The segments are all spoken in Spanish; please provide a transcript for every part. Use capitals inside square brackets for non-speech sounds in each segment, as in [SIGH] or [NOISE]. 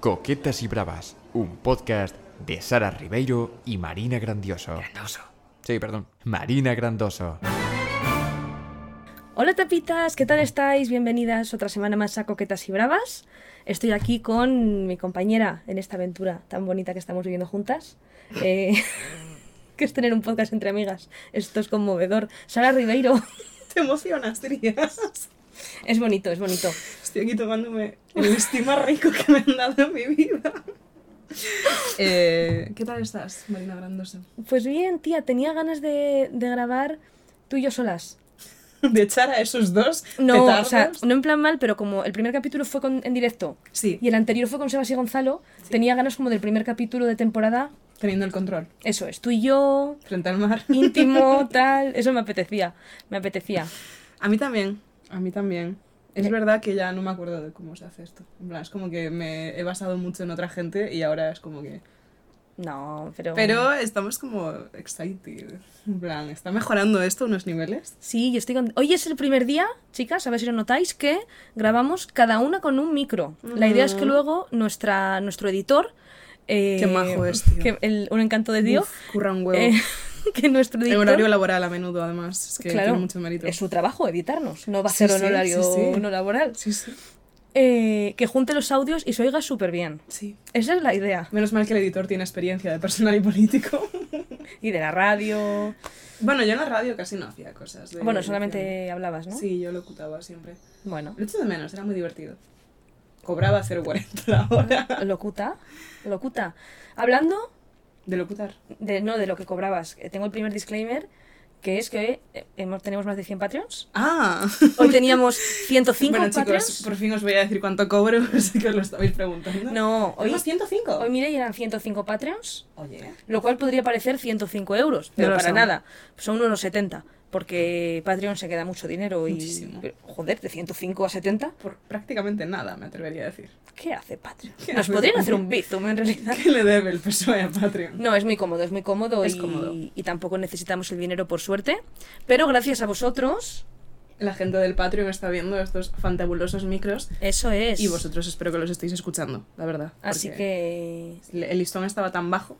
Coquetas y Bravas, un podcast de Sara Ribeiro y Marina Grandioso. Grandoso. Sí, perdón, Marina Grandoso. Hola tapitas, ¿qué tal estáis? Bienvenidas otra semana más a Coquetas y Bravas. Estoy aquí con mi compañera en esta aventura tan bonita que estamos viviendo juntas. Eh, [LAUGHS] que es tener un podcast entre amigas. Esto es conmovedor. Sara Ribeiro. Te emocionas, dirías. Es bonito, es bonito. Estoy aquí tomándome el estima rico que me han dado en mi vida. Eh, ¿Qué tal estás, Marina Grandosa? Pues bien, tía, tenía ganas de, de grabar tú y yo solas. [LAUGHS] De echar a esos dos No, o petardos. sea, no en plan mal, pero como el primer capítulo fue con- en directo Sí, y el anterior fue con Sebas y Gonzalo, tenía ganas como del primer capítulo de temporada. teniendo el control. Eso es, tú y yo, Frente al mar. íntimo, [LAUGHS] tal. Eso me apetecía, me apetecía. A mí también, a mí también. Es verdad que ya no me acuerdo de cómo se hace esto. En plan, es como que me he basado mucho en otra gente y ahora es como que... No, pero... Pero estamos como excited. En plan, está mejorando esto unos niveles. Sí, yo estoy con... Hoy es el primer día, chicas, a ver si lo notáis, que grabamos cada una con un micro. La idea es que luego nuestra, nuestro editor... eh, Qué majo es, tío. que el- un encanto de Dios. Curra un huevo. eh, [LAUGHS] que nuestro En editor... horario laboral a menudo, además. Es que claro, tiene mucho mérito. es su trabajo editarnos, no va a ser sí, horario sí, no laboral. Sí, sí. Eh, que junte los audios y se oiga súper bien. Sí. Esa es la idea. Menos mal que el editor tiene experiencia de personal y político. [LAUGHS] Y de la radio... bueno, yo en la radio casi no hacía cosas. de Bueno, edición. solamente hablabas, ¿no? Sí, yo locutaba siempre. Bueno. Lo echo de menos, era muy divertido. Cobraba 0,40 la hora. Locuta, locuta. Hablando De locutar. de no de lo que cobrabas, eh, tengo el primer disclaimer que es que eh, hemos, tenemos más de 100 Patreons. Ah. Hoy teníamos 105 bueno, Patreons. chicos, por fin os voy a decir cuánto cobro. [LAUGHS] Sé que os lo estabais preguntando. No, hoy, ¿Tenemos 105? hoy mire eran 105 Patreons, Oye. lo cual podría parecer 105 euros, pero No para son. nada. Son unos 70, porque Patreon se queda mucho dinero y Muchísimo. joder, de 105 a 70, Por prácticamente nada, me atrevería a decir. ¿qué hace Patreon? ¿Qué Nos hace podrían Patreon? hacer un bizum en realidad. ¿Qué le debe el PSOE a Patreon? No, es muy cómodo, es muy cómodo, Es y, cómodo. y tampoco necesitamos el dinero por suerte. Pero gracias a vosotros, La gente del Patreon está viendo estos fantabulosos micros eso es. y vosotros espero que los estéis escuchando, la verdad. Así que... El listón estaba tan bajo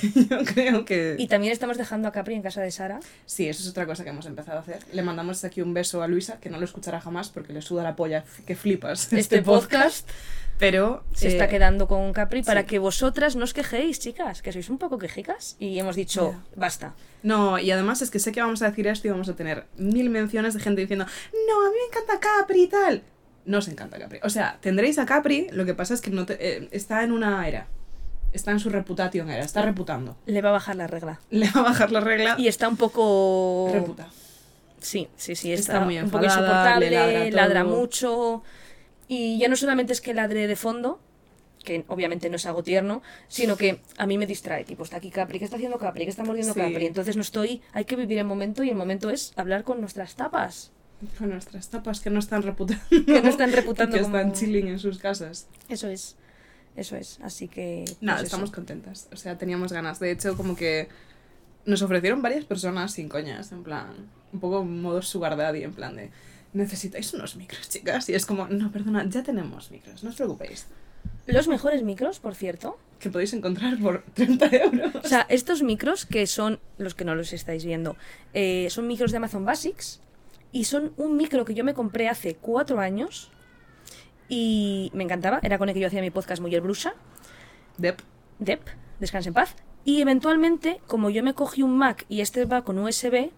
[LAUGHS] yo creo que... Y también estamos dejando a Capri en casa de Sara. Sí, eso es otra cosa que hemos empezado a hacer. Le mandamos aquí un beso a Luisa, que no lo escuchará jamás porque le suda la polla que flipas Este, podcast Pero se eh, está quedando con Capri para sí. que vosotras no os quejéis, chicas, que sois un poco quejicas. Y hemos dicho, basta. No, y además es que sé que vamos a decir esto y vamos a tener mil menciones de gente diciendo, no, a mí me encanta Capri y tal. No os encanta Capri. O sea, tendréis a Capri, lo que pasa es que no te- eh, está en una era. Está en su reputation era, está reputando. Le va a bajar la regla. [LAUGHS] Le va a bajar la regla. Y está un poco... Reputa. Sí, sí, sí, está, Está muy un poco insoportable, ladra mucho. Y ya no solamente es que ladre de fondo, que obviamente no es algo tierno, sino que a mí me distrae. Tipo, está aquí Capri, ¿qué está haciendo Capri? ¿Qué está mordiendo Sí. Capri? Entonces no estoy, hay que vivir el momento y el momento es hablar con nuestras tapas. Con nuestras tapas que no están reputando. Que no están reputando [LAUGHS] que están chilling en sus casas. Eso es, eso es. Así que... Nada, pues eso. estamos contentas. O sea, teníamos ganas. De hecho, como que nos ofrecieron varias personas sin coñas, en plan, un poco modo sugar daddy, en plan de, necesitáis unos micros, chicas. Y es como, no, perdona, ya tenemos micros, no os preocupéis. Los mejores micros, por cierto. Que podéis encontrar por [LAUGHS] 30 euros. O sea, estos micros, que son los que no los estáis viendo, eh, son micros de Amazon Basics y son un micro que yo me compré hace cuatro años y me encantaba. Era con el que yo hacía mi podcast Mujer Brusa, Dep. Dep, descanse en paz. Y eventualmente, como yo me cogí un Mac y este va con USB,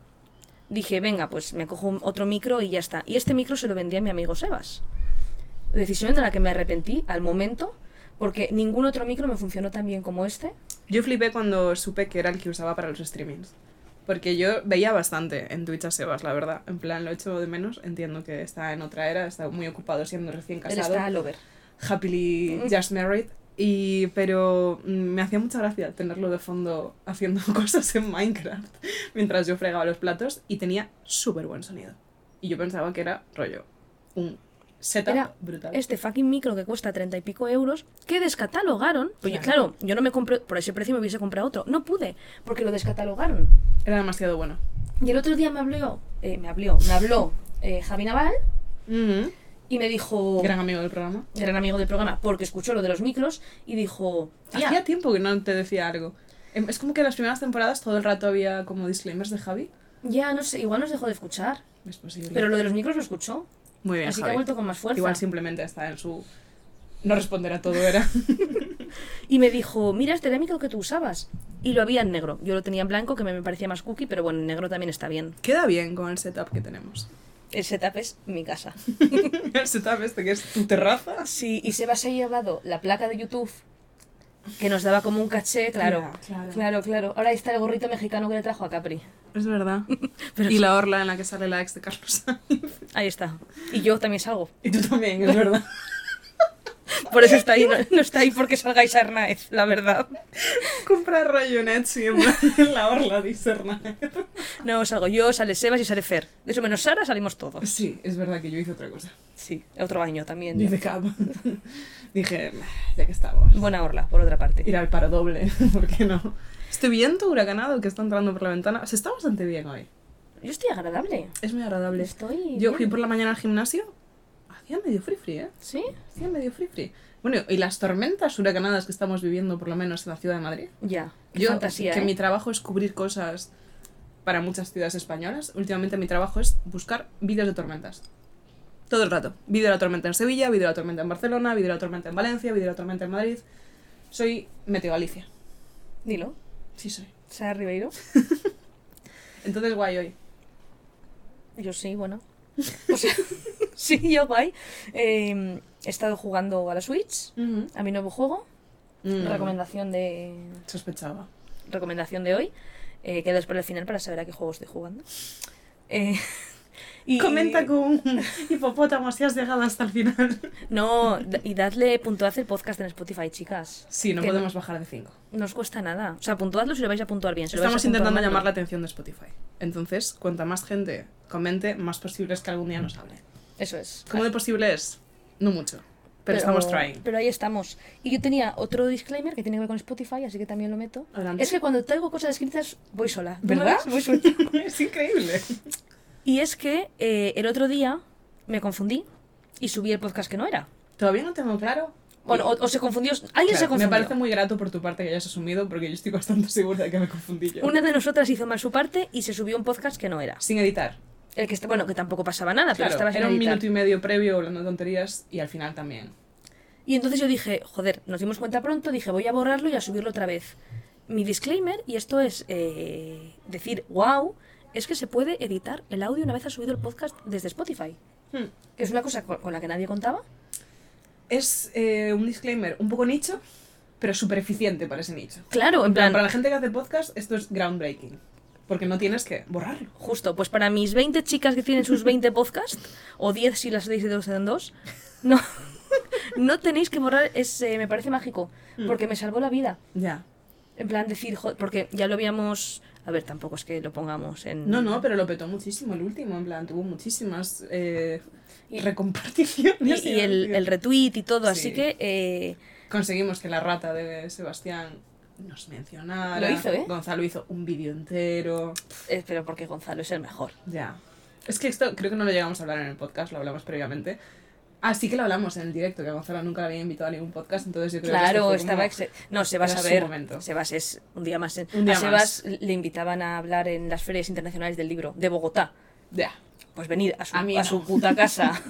dije, venga, pues me cojo otro micro y ya está. Y este micro se lo vendí a mi amigo Sebas. Decisión de la que me arrepentí al momento, porque ningún otro micro me funcionó tan bien como este. Yo flipé cuando supe que era el que usaba para los streamings. Porque yo veía bastante en Twitch a Sebas, la verdad. En plan, lo echo de menos. Entiendo que está en otra era, está muy ocupado siendo recién Él casado. está al over. happily Mm. just married. Y, pero mm, me hacía mucha gracia tenerlo de fondo haciendo [LAUGHS] cosas en Minecraft mientras yo fregaba los platos y tenía súper buen sonido. Y yo pensaba que era rollo, un setup Era brutal. Este fucking micro que cuesta treinta y pico euros, que descatalogaron. Pues yo- Claro. claro, yo no me compré, por ese precio me hubiese comprado otro. No pude, porque lo descatalogaron. Era demasiado bueno. Y el otro día me habló, eh, me habló, me habló eh, Javi Naval Mhm. Y me dijo, Gran amigo del programa. gran amigo del programa, porque escuchó lo de los micros y dijo, Hacía tiempo que no te decía algo. Em, Es como que en las primeras temporadas todo el rato había como disclaimers de Javi. ya no sé, igual nos dejó de escuchar. Es posible. Pero lo de los micros lo escuchó. Muy bien, así que ha vuelto con más fuerza. Igual simplemente está en su... No responder a todo era. [LAUGHS] Y me dijo, mira este micro que tú usabas. Y lo había en negro. Yo lo tenía en blanco, que me, me parecía más cookie, pero bueno, en negro también está bien. Queda bien con el setup que tenemos. El setup es mi casa. [LAUGHS] el setup este que es tu terraza. Sí, y Sebas se ha llevado la placa de YouTube que nos daba como un caché, claro. Claro. claro, claro. Ahora ahí está el gorrito mexicano que le trajo a Capri. Es verdad. [LAUGHS] Pero y sí. la orla en la que sale la ex de Carlos Sainz. Ahí está. Y yo también salgo. Y tú también, es verdad. [LAUGHS] Por eso está ahí, no, no está ahí porque salgáis a Arnaez, la verdad. Comprar rayonet siempre en la orla, dice Hernán. No, salgo yo, sale Sebas y sale Fer. De eso menos Sara salimos todos. Sí, es verdad que yo hice otra cosa. Sí, otro baño también. Dice Cab. Dije, ya que estamos. Buena orla, por otra parte. Ir al paro doble, [LAUGHS] ¿por qué no? Este viento huracanado que está entrando por la ventana, se está bastante bien hoy. Yo estoy agradable. Es muy agradable. Estoy. Yo bien. fui por la mañana al gimnasio, hacía medio free free, ¿eh? ¿Sí? Hacía medio free free. Bueno, y las tormentas huracanadas que estamos viviendo, por lo menos en la ciudad de Madrid. Ya. Qué Yo, fantasía. que ¿eh? mi trabajo es cubrir cosas para muchas ciudades españolas, últimamente mi trabajo es buscar vídeos de tormentas. Todo el rato. Vídeo de la tormenta en Sevilla, vídeo de la tormenta en Barcelona, vídeo de la tormenta en Valencia, vídeo de la tormenta en Madrid. Soy Meteo Galicia. Dilo. Sí, soy. Sara Ribeiro. [LAUGHS] Entonces, guay hoy. Yo sí, bueno. O sea, [LAUGHS] sí, yo guay. Eh, he estado jugando a la Switch, a mi nuevo juego. Mm, Recomendación de Sospechaba. recomendación de hoy. Eh, quedas por el final para saber a qué juego estoy jugando. Eh, [LAUGHS] y- Comenta con un [LAUGHS] hipopótamo si has llegado hasta el final. No, y dadle puntuad el podcast en Spotify, chicas. Sí, no Que podemos bajar de 5. No os cuesta nada. O sea, puntuadlo si lo vais a puntuar bien. Si Estamos intentando no. llamar la atención de Spotify. Entonces, cuanta más gente comente, más posible es que algún día nos hable. Eso es. ¿Cómo de posible es? No mucho. Pero, estamos trying. Pero ahí estamos. Y yo tenía otro disclaimer que tiene que ver con Spotify, así que también lo meto. Adelante. Es que cuando traigo cosas escritas, voy sola. ¿Tú me ¿Verdad? Voy sola. [LAUGHS] es increíble. [LAUGHS] Y es que eh, el otro día me confundí y subí el podcast que no era. Todavía no tengo claro. Bueno, o, o se confundió. Alguien Claro, se confundió. me parece muy grato por tu parte que hayas asumido, porque yo estoy bastante segura de que me confundí yo. Una de nosotras hizo mal su parte y se subió un podcast que no era. Sin editar. El que está, bueno, que tampoco pasaba nada, pero Claro, estaba sin era un editar. minuto y medio previo hablando tonterías y al final también. Y entonces yo dije, joder, nos dimos cuenta pronto, dije, voy a borrarlo y a subirlo otra vez. Mi disclaimer, y esto es eh, decir, wow, es que se puede editar el audio una vez has subido el podcast desde Spotify. Hmm. Que es una cosa con, la que nadie contaba. Es eh, un disclaimer un poco nicho, pero súper eficiente para ese nicho. Claro, en plan, para la gente que hace podcast, esto es groundbreaking. Porque no tienes que borrarlo. justo, pues para mis 20 chicas que tienen sus 20 podcasts, o 10 si las deis de dos en dos, no, [LAUGHS] no tenéis que borrar, es, eh, me parece mágico, porque me salvó la vida. Ya. En plan, decir, joder, porque ya lo habíamos... A ver, tampoco es que lo pongamos en... No, no, pero lo petó muchísimo el último. En plan, tuvo muchísimas eh, Y- recomparticiones. y, y el, el retweet y todo, así Sí. que eh, Conseguimos que la rata de Sebastián nos mencionara. Lo hizo, ¿eh? Gonzalo hizo un vídeo entero. eh, pero porque Gonzalo es el mejor. Ya. Es que esto creo que no lo llegamos a hablar en el podcast, lo hablamos previamente. Ah, sí que lo hablamos en el directo, que Gonzalo nunca le había invitado a ningún podcast, entonces yo creo que Claro, esto fue estaba... como- No, Sebas, a ver. Sebas es un día más. en- Un día a Sebas le invitaban a hablar en las ferias internacionales del libro de Bogotá. Ya. Pues venir a su, A mí a no. su puta casa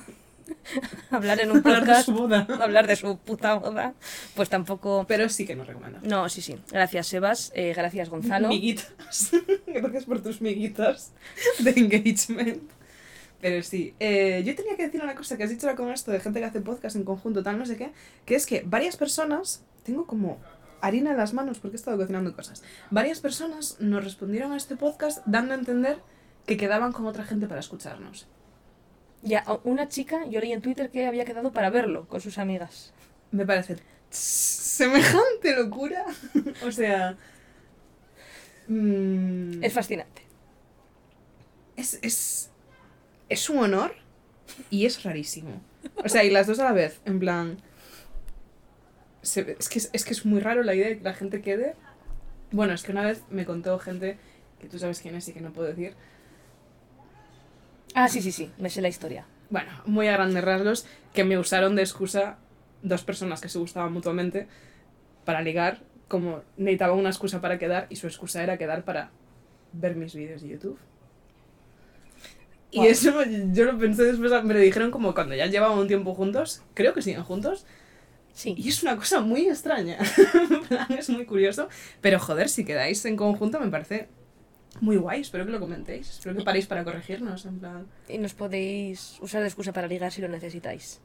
[LAUGHS] hablar en un Hablar de podcast, su boda. hablar de su puta boda, pues tampoco... Pero sí que nos recomiendo. No, sí, sí. Gracias, Sebas. eh, gracias, Gonzalo. Miguitas. [LAUGHS] Gracias por tus miguitas de engagement. Pero sí, eh, yo tenía que decir una cosa que has dicho ahora con esto de gente que hace podcast en conjunto, tal, no sé qué, que es que varias personas, tengo como harina en las manos porque he estado cocinando cosas, varias personas nos respondieron a este podcast dando a entender que quedaban con otra gente para escucharnos. Ya, una chica, yo leí en Twitter que había quedado para verlo con sus amigas. Me parece semejante locura. [LAUGHS] o sea... mm, Es fascinante. es, es, es un honor y es rarísimo. O sea, y las dos a la vez, en plan... se- es, que, es, es que es muy raro la idea de que la gente quede... Bueno, es que una vez me contó gente, que tú sabes quién es y que no puedo decir, Ah, sí, sí, sí, me sé la historia. Bueno, muy a grandes rasgos, que me usaron de excusa dos personas que se gustaban mutuamente para ligar, como necesitaba una excusa para quedar y su excusa era quedar para ver mis vídeos de YouTube. Y Guau. eso yo lo pensé después, me lo dijeron como cuando ya llevaban un tiempo juntos, creo que siguen juntos, Sí. y es una cosa muy extraña, [LAUGHS] es muy curioso, pero joder, si quedáis en conjunto me parece muy guay, espero que lo comentéis, espero que paréis para corregirnos, en plan... Y nos podéis usar de excusa para ligar si lo necesitáis.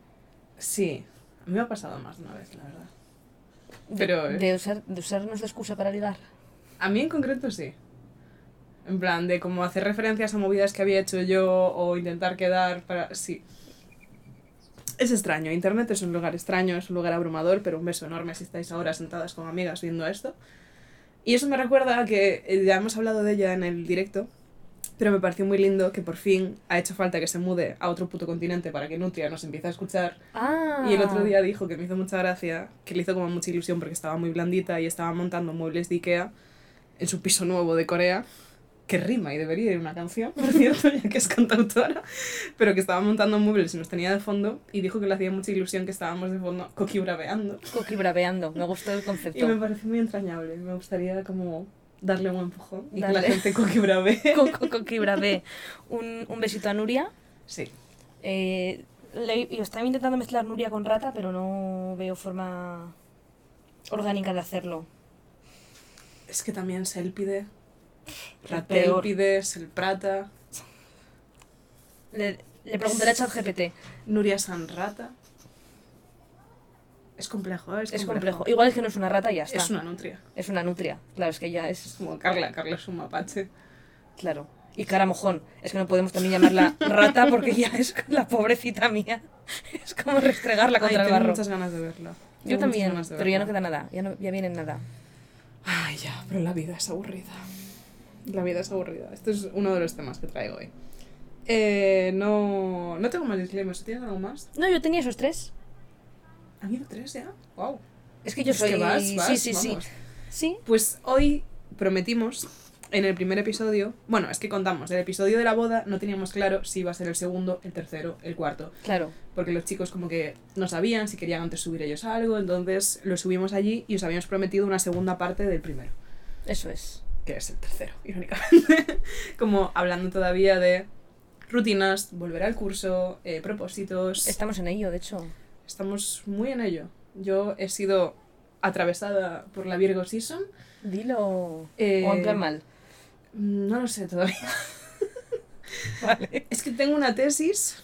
Sí, a mí me ha pasado más de una vez, la verdad. De, Pero, eh. de, usar, de usarnos de excusa para ligar. A mí en concreto sí. En plan, de como hacer referencias a movidas que había hecho yo o intentar quedar para... Sí. Es extraño, Internet es un lugar extraño, es un lugar abrumador, pero un beso enorme si estáis ahora sentadas con amigas viendo esto. Y eso me recuerda a que eh, ya hemos hablado de ella en el directo, pero me pareció muy lindo que por fin ha hecho falta que se mude a otro puto continente para que Nutria nos empiece a escuchar Ah. y el otro día dijo que me hizo mucha gracia, que le hizo como mucha ilusión porque estaba muy blandita y estaba montando muebles de Ikea en su piso nuevo de Corea, que rima y debería ir una canción, por cierto, ya que es cantautora, pero que estaba montando muebles y nos tenía de fondo y dijo que le hacía mucha ilusión que estábamos de fondo coquibraveando. Coqui braveando. Me gustó el Y concepto. me pareció muy entrañable, me gustaría como darle un empujón y que la gente coquibravee. [LAUGHS] Con, con, Coqui brave. Un, un besito a Nuria. Sí. Eh, le- yo estaba intentando mezclar Nuria con Rata, pero no veo forma orgánica de hacerlo. Es que también Selpide, El la peor. Telpide, Selprata, Le, le preguntaré a ChatGPT. Nuria Sanrata. Es complejo, ¿eh? Es complejo. Igual es que no es una rata y ya está. Es una nutria. Es una nutria. Claro, es que ya Es es. como Carla, Carla es un mapache. Claro. Y cara mojón. Es que no podemos también llamarla rata porque ya es la pobrecita mía. [LAUGHS] Es como restregarla Ay, contra el tengo barro. muchas ganas de verla. Yo Tengo también, de pero ya no queda nada. Ya, no, ya viene nada. Ay, ya, pero la vida es aburrida. La vida es aburrida. Este es uno de los temas que traigo hoy. Eh, no, no tengo más disclaimers. ¿Tienes algo más? No, yo tenía esos tres. ¿Han ido tres ya? Wow. Es que yo Es soy. que vas, vas, sí, sí, sí. vamos. Sí. Pues hoy prometimos en el primer episodio, bueno, es que contamos, el episodio de la boda no teníamos claro si iba a ser el segundo, el tercero, el cuarto, Claro. porque los chicos como que no sabían si querían antes subir ellos algo, entonces lo subimos allí y os habíamos prometido una segunda parte del primero, Eso es. Que es el tercero, [LAUGHS] irónicamente, como hablando todavía de rutinas, volver al curso, eh, propósitos, Estamos en ello, de hecho. estamos muy en ello. Yo he sido atravesada por la Virgo Season, Dilo. Eh, O en plan mal. no lo sé todavía. [LAUGHS] Vale. Es que tengo una tesis.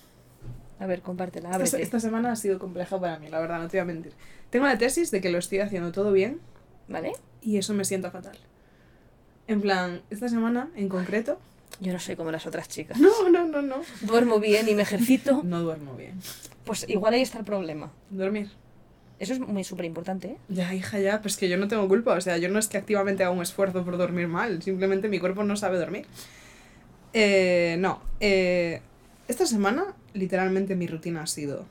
A ver, compártela, Esta, esta semana ha sido compleja para mí, la verdad, no te voy a mentir. Tengo la tesis de que lo estoy haciendo todo bien ¿Vale? y eso me sienta fatal. En plan, esta semana en concreto. Yo no soy como las otras chicas. No, no, no, no. Duermo bien y me ejercito. [LAUGHS] No duermo bien. Pues igual ahí está el problema. Dormir. Eso es muy súper importante, ¿eh? Ya, hija, ya, pues que yo no tengo culpa. O sea, yo no es que activamente haga un esfuerzo por dormir mal. Simplemente mi cuerpo no sabe dormir. Eh, no. eh, esta semana, literalmente, mi rutina ha sido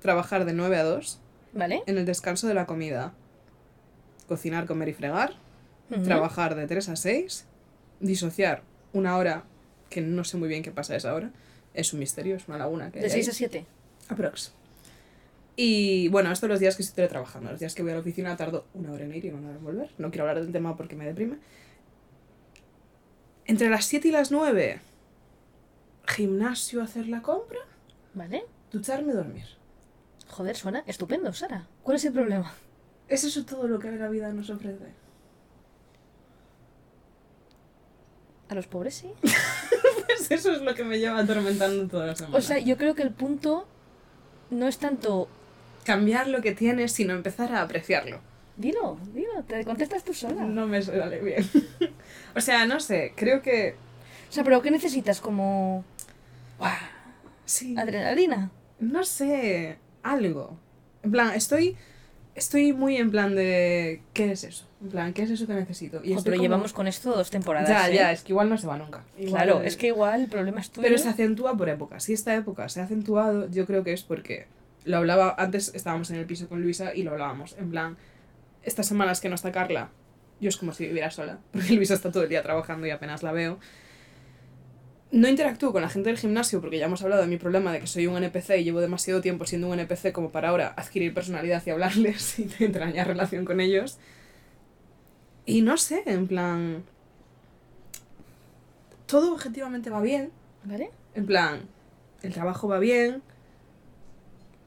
trabajar de 9 a 2. ¿Vale? En el descanso de la comida, cocinar, comer y fregar. Trabajar de 3 a 6. Disociar una hora, que no sé muy bien qué pasa a esa hora. Es un misterio, es una laguna que De hay 6 ahí. a 7. Aprox. Y bueno, estos los días que estoy trabajando. Los días que voy a la oficina tardo una hora en ir y una hora en volver. No quiero hablar del tema porque me deprime. Entre las 7 y las 9, gimnasio, hacer la compra, ¿Vale? ducharme, dormir. Joder, suena estupendo, Sara. ¿Cuál es el problema? ¿Es eso todo lo que la vida nos ofrece? A los pobres sí. [LAUGHS] Pues eso es lo que me lleva atormentando toda la semana. O sea, yo creo que el punto no es tanto. Cambiar lo que tienes, sino empezar a apreciarlo. Dilo, dilo, te contestas tú sola. No me sale bien. [LAUGHS] o sea, no sé, creo que... O sea, pero ¿qué necesitas? Como. Adrenalina. No sé, algo. En plan, estoy estoy muy en plan de ¿qué es eso? En plan, ¿qué es eso que necesito? Y pero como- llevamos con esto dos temporadas. Ya, ¿eh? ya, es que igual no se va nunca. Igual- Claro, es que igual el problema es tuyo. Pero se acentúa por épocas. Si esta época se ha acentuado, yo creo que es porque lo hablaba antes estábamos en el piso con Luisa y lo hablábamos en plan estas semanas que no está Carla, yo es como si viviera sola, [LAUGHS] porque Luisa está todo el día trabajando y apenas la veo. No interactúo con la gente del gimnasio porque ya hemos hablado de mi problema de que soy un NPC y llevo demasiado tiempo siendo un NPC como para ahora adquirir personalidad y hablarles [LAUGHS] y entrañar relación con ellos. Y no sé, en plan... Todo objetivamente va bien. ¿Vale? En plan, el trabajo va bien.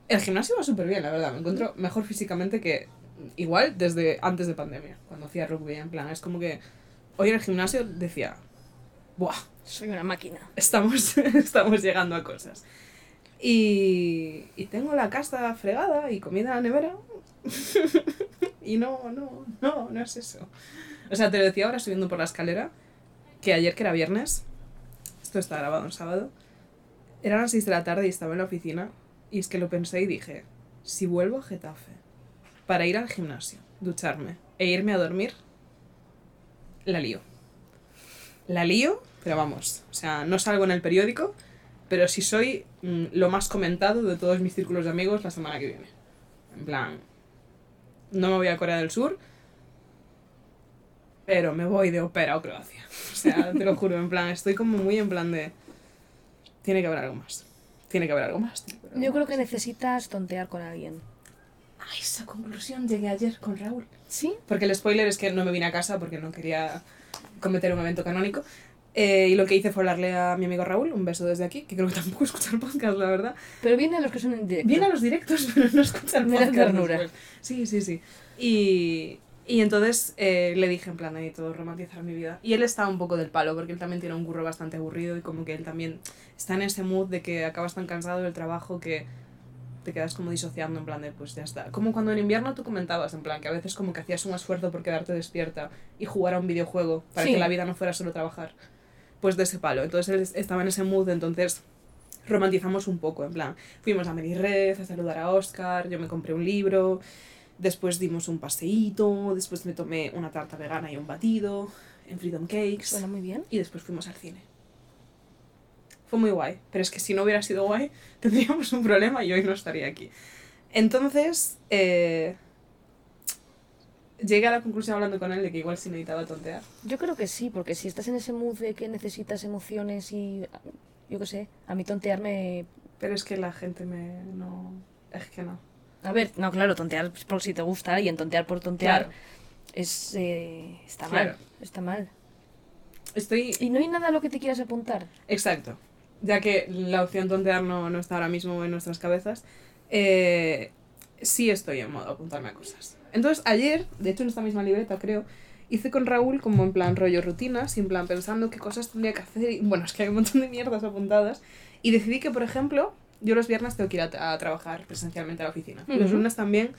El gimnasio va súper bien, la verdad. Me encuentro mejor físicamente que igual desde antes de pandemia, cuando hacía rugby. En plan, es como que hoy en el gimnasio decía, ¡buah! Soy una máquina. estamos, [LAUGHS] estamos llegando a cosas. Y, y tengo la casa fregada y comida en la nevera. [LAUGHS] y no, no, no, no es eso. O sea, te lo decía ahora subiendo por la escalera, que ayer que era viernes, esto está grabado en sábado, eran las 6 de la tarde y estaba en la oficina y es que lo pensé y dije, si vuelvo a Getafe para ir al gimnasio, ducharme e irme a dormir, la lío. La lío, pero vamos, o sea, no salgo en el periódico, pero sí soy mm, lo más comentado de todos mis círculos de amigos la semana que viene. En plan, no me voy a Corea del Sur, pero me voy de ópera a Croacia. [LAUGHS] O sea, te lo juro, en plan, estoy como muy en plan de... Tiene que haber algo más. Tiene que haber algo más. haber Yo algo creo más. que necesitas tontear con alguien. A esa conclusión llegué ayer con Raúl. ¿Sí? Porque el spoiler es que no me vine a casa porque no quería cometer un evento canónico. Eh, y lo que hice fue hablarle a mi amigo Raúl, un beso desde aquí, que creo que tampoco [LAUGHS] escucha el podcast, la verdad. Pero vienen los que son en directo. Viene a los directos, [LAUGHS] pero no escucha el podcast. ternura. después. Sí, sí, sí. Y, y entonces eh, le dije en plan, necesito romantizar mi vida. Y él está un poco del palo, porque él también tiene un curro bastante aburrido y como que él también está en ese mood de que acabas tan cansado del trabajo que te quedas como disociando en plan de pues ya está. Como cuando en invierno tú comentabas en plan que a veces como que hacías un esfuerzo por quedarte despierta y jugar a un videojuego para Sí. que la vida no fuera solo trabajar. Pues de ese palo. Entonces él estaba en ese mood, entonces romantizamos un poco, en plan, fuimos a Red a saludar a Oscar, yo me compré un libro, después dimos un paseíto, después me tomé una tarta vegana y un batido en Freedom Cakes Suena muy bien. y después fuimos al cine. Fue muy guay, pero es que si no hubiera sido guay, [LAUGHS] tendríamos un problema y hoy no estaría aquí. Entonces, eh, llegué a la conclusión hablando con él de que igual sí necesitaba tontear. Yo creo que sí, porque si estás en ese mood de que necesitas emociones y. Yo qué sé, a mí tontearme. Pero es que la gente me... no... Es que no. A ver, no, claro, tontear por si te gusta alguien, tontear por tontear Claro. es. eh, está Claro. mal. Está mal. Estoy... Y no hay nada a lo que te quieras apuntar. Exacto. Ya que la opción tontear no, no está ahora mismo en nuestras cabezas, eh, sí estoy en modo apuntarme a cosas. Entonces, ayer, de hecho en esta misma libreta creo, hice con Raúl como en plan rollo rutinas y en plan pensando qué cosas tendría que hacer. Y, bueno, es que hay un montón de mierdas apuntadas. Y decidí que, por ejemplo, yo los viernes tengo que ir a, a trabajar presencialmente a la oficina. Los lunes también,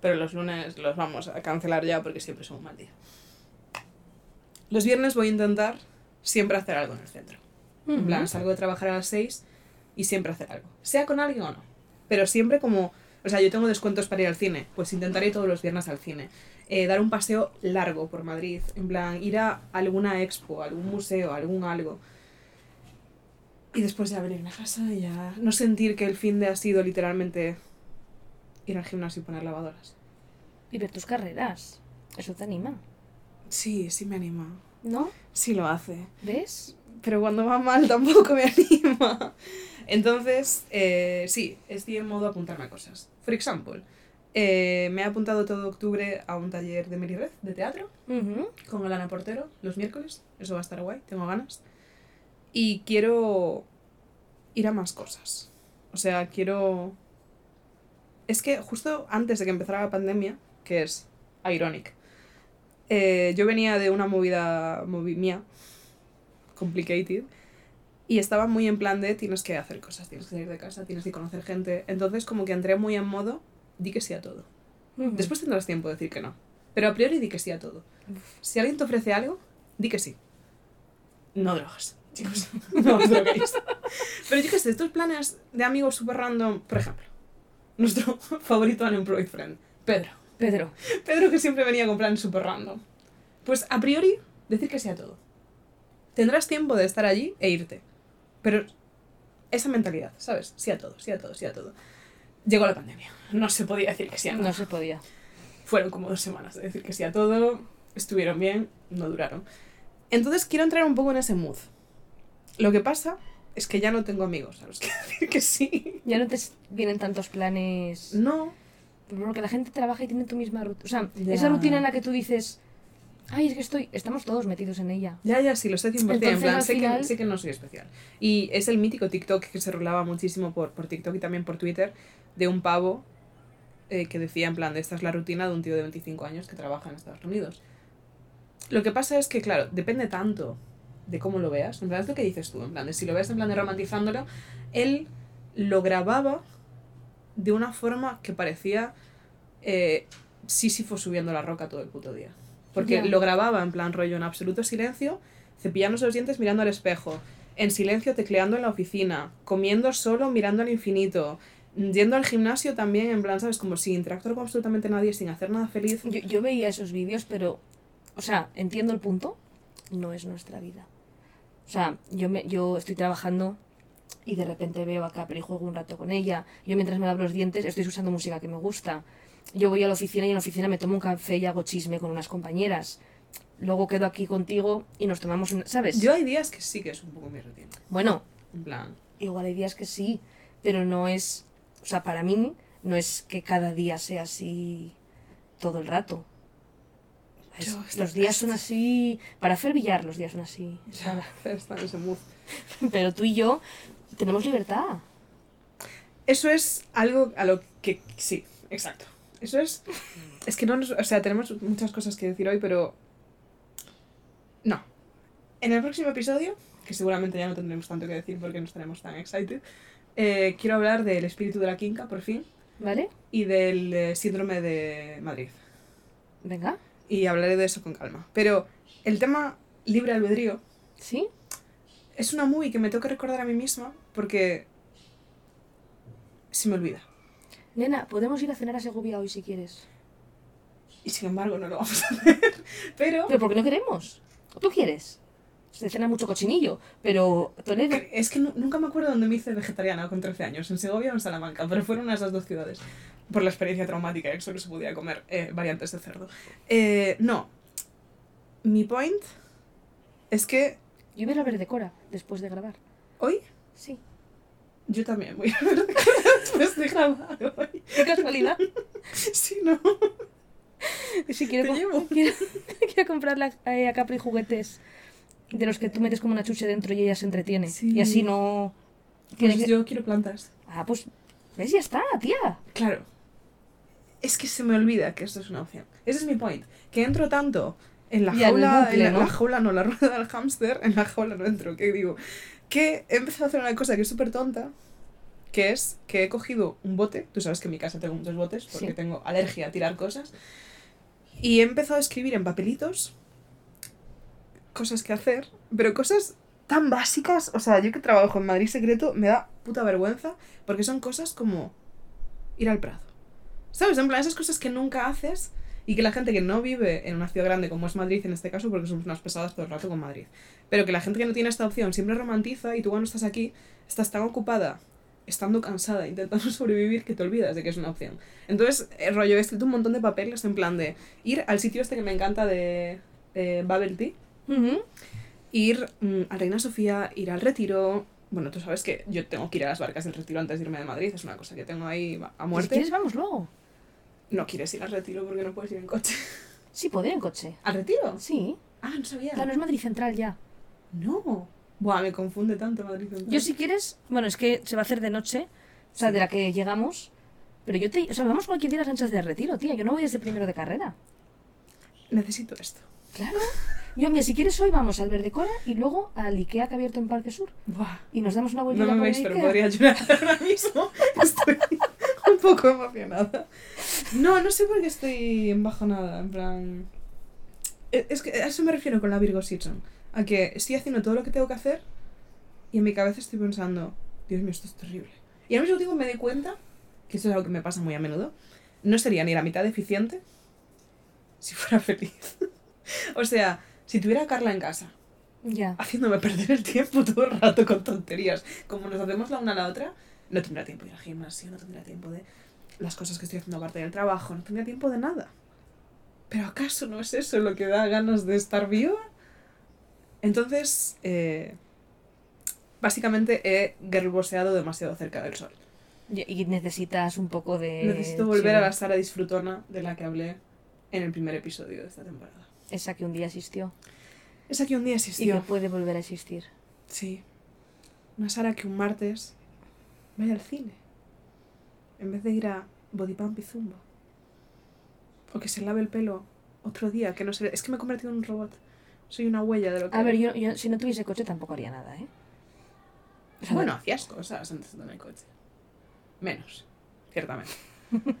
pero los lunes los vamos a cancelar ya porque siempre son un mal día. Los viernes voy a intentar siempre hacer algo en el centro. En plan, salgo de trabajar a las 6 y siempre hacer algo. Sea con alguien o no. Pero siempre como... O sea, yo tengo descuentos para ir al cine. Pues intentaré ir todos los viernes al cine. Eh, dar un paseo largo por Madrid. En plan, ir a alguna expo, algún museo, algún algo. Y después ya venirme a casa y ya... No sentir que el fin de ha sido literalmente ir al gimnasio y poner lavadoras. Y ver tus carreras. Eso te anima. Sí, sí me anima. ¿No? Sí lo hace. ¿Ves? pero cuando va mal [LAUGHS] tampoco me anima. Entonces, eh, sí, estoy en modo apuntarme a cosas. For example, eh, me he apuntado todo octubre a un taller de Mary Red, de teatro, con Alana Portero, los miércoles. Eso va a estar guay, tengo ganas. Y quiero ir a más cosas. O sea, quiero... Es que justo antes de que empezara la pandemia, que es ironic, eh, yo venía de una movida movi mía, complicated, y estaba muy en plan de tienes que hacer cosas, tienes que salir de casa, tienes que conocer gente. Entonces como que entré muy en modo, di que sí a todo. Después tendrás tiempo de decir que no. Pero a priori di que sí a todo. Si alguien te ofrece algo, di que sí. No drogas, chicos. [LAUGHS] [LAUGHS] No os droguéis. Pero yo qué sé, estos planes de amigos super random, por ejemplo, nuestro [LAUGHS] favorito unemployed friend, Pedro. Pedro. Pedro que siempre venía con planes super random. Pues a priori, decir que sí a todo. Tendrás tiempo de estar allí e irte. Pero esa mentalidad, ¿sabes? Sí a todo, sí a todo, sí a todo. Llegó la pandemia. No se podía decir que sí a nada. No se podía. Fueron como dos semanas de decir que sí a todo, estuvieron bien, no duraron. Entonces quiero entrar un poco en ese mood. Lo que pasa es que ya no tengo amigos a los que decir que sí. Ya no te vienen tantos planes. No. Porque la gente trabaja y tiene tu misma rutina. O sea, Ya. esa rutina en la que tú dices, ay, es que estoy. Estamos todos metidos en ella. Ya, ya, sí, lo sé 100%. en Entonces, plan, al sé, final- que, sé que no soy especial. Y es el mítico TikTok que se rolaba muchísimo por, por TikTok y también por Twitter de un pavo eh, que decía en plan de esta es la rutina de un tío de 25 años que trabaja en Estados Unidos. Lo que pasa es que, claro, depende tanto de cómo lo veas. En plan, es lo que dices tú, en plan, de si lo ves en plan de romantizándolo, él lo grababa de una forma que parecía eh, Sísifo subiendo la roca todo el puto día. Porque lo grababa en plan rollo en absoluto silencio, cepillándose los dientes mirando al espejo, en silencio tecleando en la oficina, comiendo solo mirando al infinito, yendo al gimnasio también en plan, ¿sabes? Como sin interactuar con absolutamente nadie, sin hacer nada feliz. Yo, yo veía esos vídeos, pero. O sea, entiendo el punto. No es nuestra vida. O sea, yo, me, yo estoy trabajando y de repente veo a Capri y juego un rato con ella. Yo mientras me lavo los dientes estoy usando música que me gusta. Yo voy a la oficina y en la oficina me tomo un café y hago chisme con unas compañeras. Luego quedo aquí contigo y nos tomamos un... ¿Sabes? Yo hay días que sí que es un poco mi rutina. Bueno, En plan, igual hay días que sí, pero no es... O sea, para mí no es que cada día sea así todo el rato. Es- Yo, esta- los días son así... Para hacer billar los días son así. [LAUGHS] Está en ese mood. [LAUGHS] Pero tú y yo tenemos libertad. Eso es algo a lo que sí, exacto. Eso es. Es que no nos. O sea, tenemos muchas cosas que decir hoy, pero. No. En el próximo episodio, que seguramente ya no tendremos tanto que decir porque no estaremos tan excited, eh, quiero hablar del espíritu de la quinca, por fin, ¿Vale? y del eh, síndrome de Madrid. Venga. Y hablaré de eso con calma. Pero el tema libre albedrío ¿Sí? es una movie que me tengo que recordar a mí misma porque. se me olvida. Nena, podemos ir a cenar a Segovia hoy si quieres. Y sin embargo, no lo vamos a hacer. [LAUGHS] Pero. Pero ¿por qué no queremos? ¿O tú quieres? Se cena mucho cochinillo, pero Toledo... Es que nu- nunca me acuerdo dónde me hice vegetariana con 13 años, en Segovia o en Salamanca, pero fueron esas dos ciudades. Por la experiencia traumática, que solo se podía comer eh, variantes de cerdo. Eh, no. Mi point es que Yo voy a ver de Cora después de grabar. hoy Sí. Yo también voy a ver [LAUGHS] después de grabar hoy. Qué casualidad. [LAUGHS] Sí, no. Si quiero, Te llevo. [LAUGHS] quiero, quiero comprarle a, eh, a Capri juguetes de los que tú metes como una chuche dentro y ella se entretiene. Sí. Y así no... Pues que- yo quiero plantas. Ah, pues... ¿Ves? Ya está, tía. Claro. Es que se me olvida que esto es una opción. Ese es mi point. Que entro tanto en la Y jaula, bucle, en la, ¿no? la jaula, no, la rueda del hámster, en la jaula no entro, que digo, que he empezado a hacer una cosa que es súper tonta, que es que he cogido un bote, tú sabes que en mi casa tengo muchos botes porque Sí. tengo alergia a tirar cosas, y he empezado a escribir en papelitos cosas que hacer, pero cosas tan básicas, o sea, yo que trabajo en Madrid Secreto me da puta vergüenza, porque son cosas como ir al Prado. ¿Sabes? En plan, esas cosas que nunca haces y que la gente que no vive en una ciudad grande como es Madrid en este caso, porque somos unas pesadas todo el rato con Madrid, pero que la gente que no tiene esta opción siempre romantiza y tú cuando estás aquí estás tan ocupada, estando cansada, intentando [LAUGHS] sobrevivir, que te olvidas de que es una opción. Entonces, el rollo, he escrito un montón de papeles en plan de ir al sitio este que me encanta de eh, Tea, ir mm, a Reina Sofía, ir al retiro. Bueno, tú sabes que yo tengo que ir a las barcas del retiro antes de irme de Madrid, es una cosa que tengo ahí a Si muerte. quieres, vamos luego. No quieres ir al retiro porque no puedes ir en coche. [LAUGHS] Sí, puedo ir en coche. ¿Al retiro? Sí. Ah, no sabía. Claro, es Madrid Central ya. No. Buah, me confunde tanto Madrid Central. Yo si quieres... Bueno, es que se va a hacer de noche. O sea, de la que llegamos. Pero yo te... O sea, vamos cualquier día a las anchas de retiro, tía. Yo no voy desde primero de carrera. Necesito esto. Claro. Yo, mira, si quieres hoy vamos al Verdecora y luego al Ikea que ha abierto en Parque Sur. Buah. Y nos damos una vuelta No me veis, pero podría llorar ahora mismo. Estoy [LAUGHS] poco emocionada. No, no sé por qué estoy embajonada, en plan... E- Es que a eso me refiero con la Virgo Season. A que estoy haciendo todo lo que tengo que hacer y en mi cabeza estoy pensando, Dios mío, esto es terrible. Y al mismo tiempo me doy cuenta, que esto es algo que me pasa muy a menudo, no sería ni la mitad eficiente si fuera feliz. [LAUGHS] o sea, si tuviera a Carla en casa, Ya. haciéndome perder el tiempo todo el rato con tonterías. Como nos hacemos la una a la otra, no tendrá tiempo de ir al gimnasio, no tendrá tiempo de las cosas que estoy haciendo aparte del trabajo, no tendrá tiempo de nada. ¿Pero acaso no es eso lo que da ganas de estar viva? Entonces, eh, Básicamente he girlboseado demasiado cerca del sol. Y, necesitas un poco de... Necesito volver a la Sara disfrutona de la que hablé en el primer episodio de esta temporada. Esa que un día existió. Esa que un día Y que existió. puede volver a existir. Sí. Una Sara que un martes vaya al cine. En vez de ir a Body Pump y Zumba. O que se lave el pelo otro día. Que no sé. Es que me he convertido en un robot. Soy una huella de lo que. A ver, yo, yo si no tuviese coche tampoco haría nada, ¿eh? O sea, Bueno, hacías cosas antes de tener coche. Menos, ciertamente. [LAUGHS]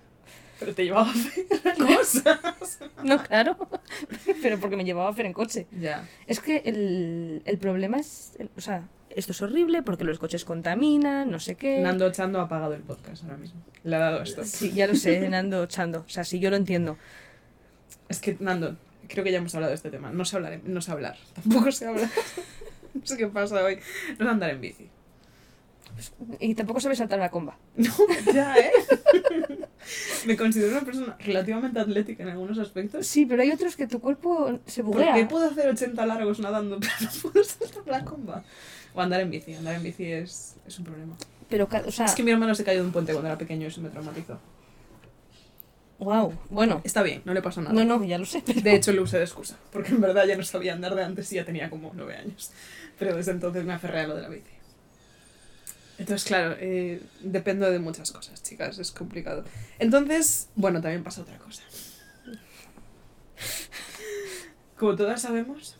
Pero te llevaba a hacer [LAUGHS] cosas. No, claro. [LAUGHS] Pero porque me llevaba a hacer en coche. Ya. Es que el, el problema es... el- o sea, esto es horrible porque los coches contaminan, no sé qué. Nando Chando ha apagado el podcast ahora mismo. Le ha dado esto. Sí, ya lo sé, [LAUGHS] Nando echando. O sea, sí, yo lo entiendo. Es que, Nando, creo que ya hemos hablado de este tema. No sé hablar, no sé hablar. [LAUGHS] Tampoco sé hablar. no sé qué pasa hoy. No sé andar en bici. Y tampoco sabes saltar la comba. [LAUGHS] No, ya, ¿eh? Me considero una persona relativamente atlética en algunos aspectos. Sí, pero hay otros que tu cuerpo se buguea. Porque puedo hacer 80 largos nadando, pero no puedo saltar la comba. O andar en bici. Andar en bici es, es un problema. Pero, ca- o sea, Es que mi hermano se cayó de un puente cuando era pequeño y eso me traumatizó. wow. Bueno, Está bien, no le pasó nada. no, no, ya lo sé. pero- De hecho, lo usé de excusa, porque en verdad ya no sabía andar de antes y ya tenía como nueve años. Pero desde entonces me aferré a lo de la bici. Entonces, claro, eh, dependo de muchas cosas, chicas, es complicado. Entonces, bueno, también pasa otra cosa. Como todas sabemos,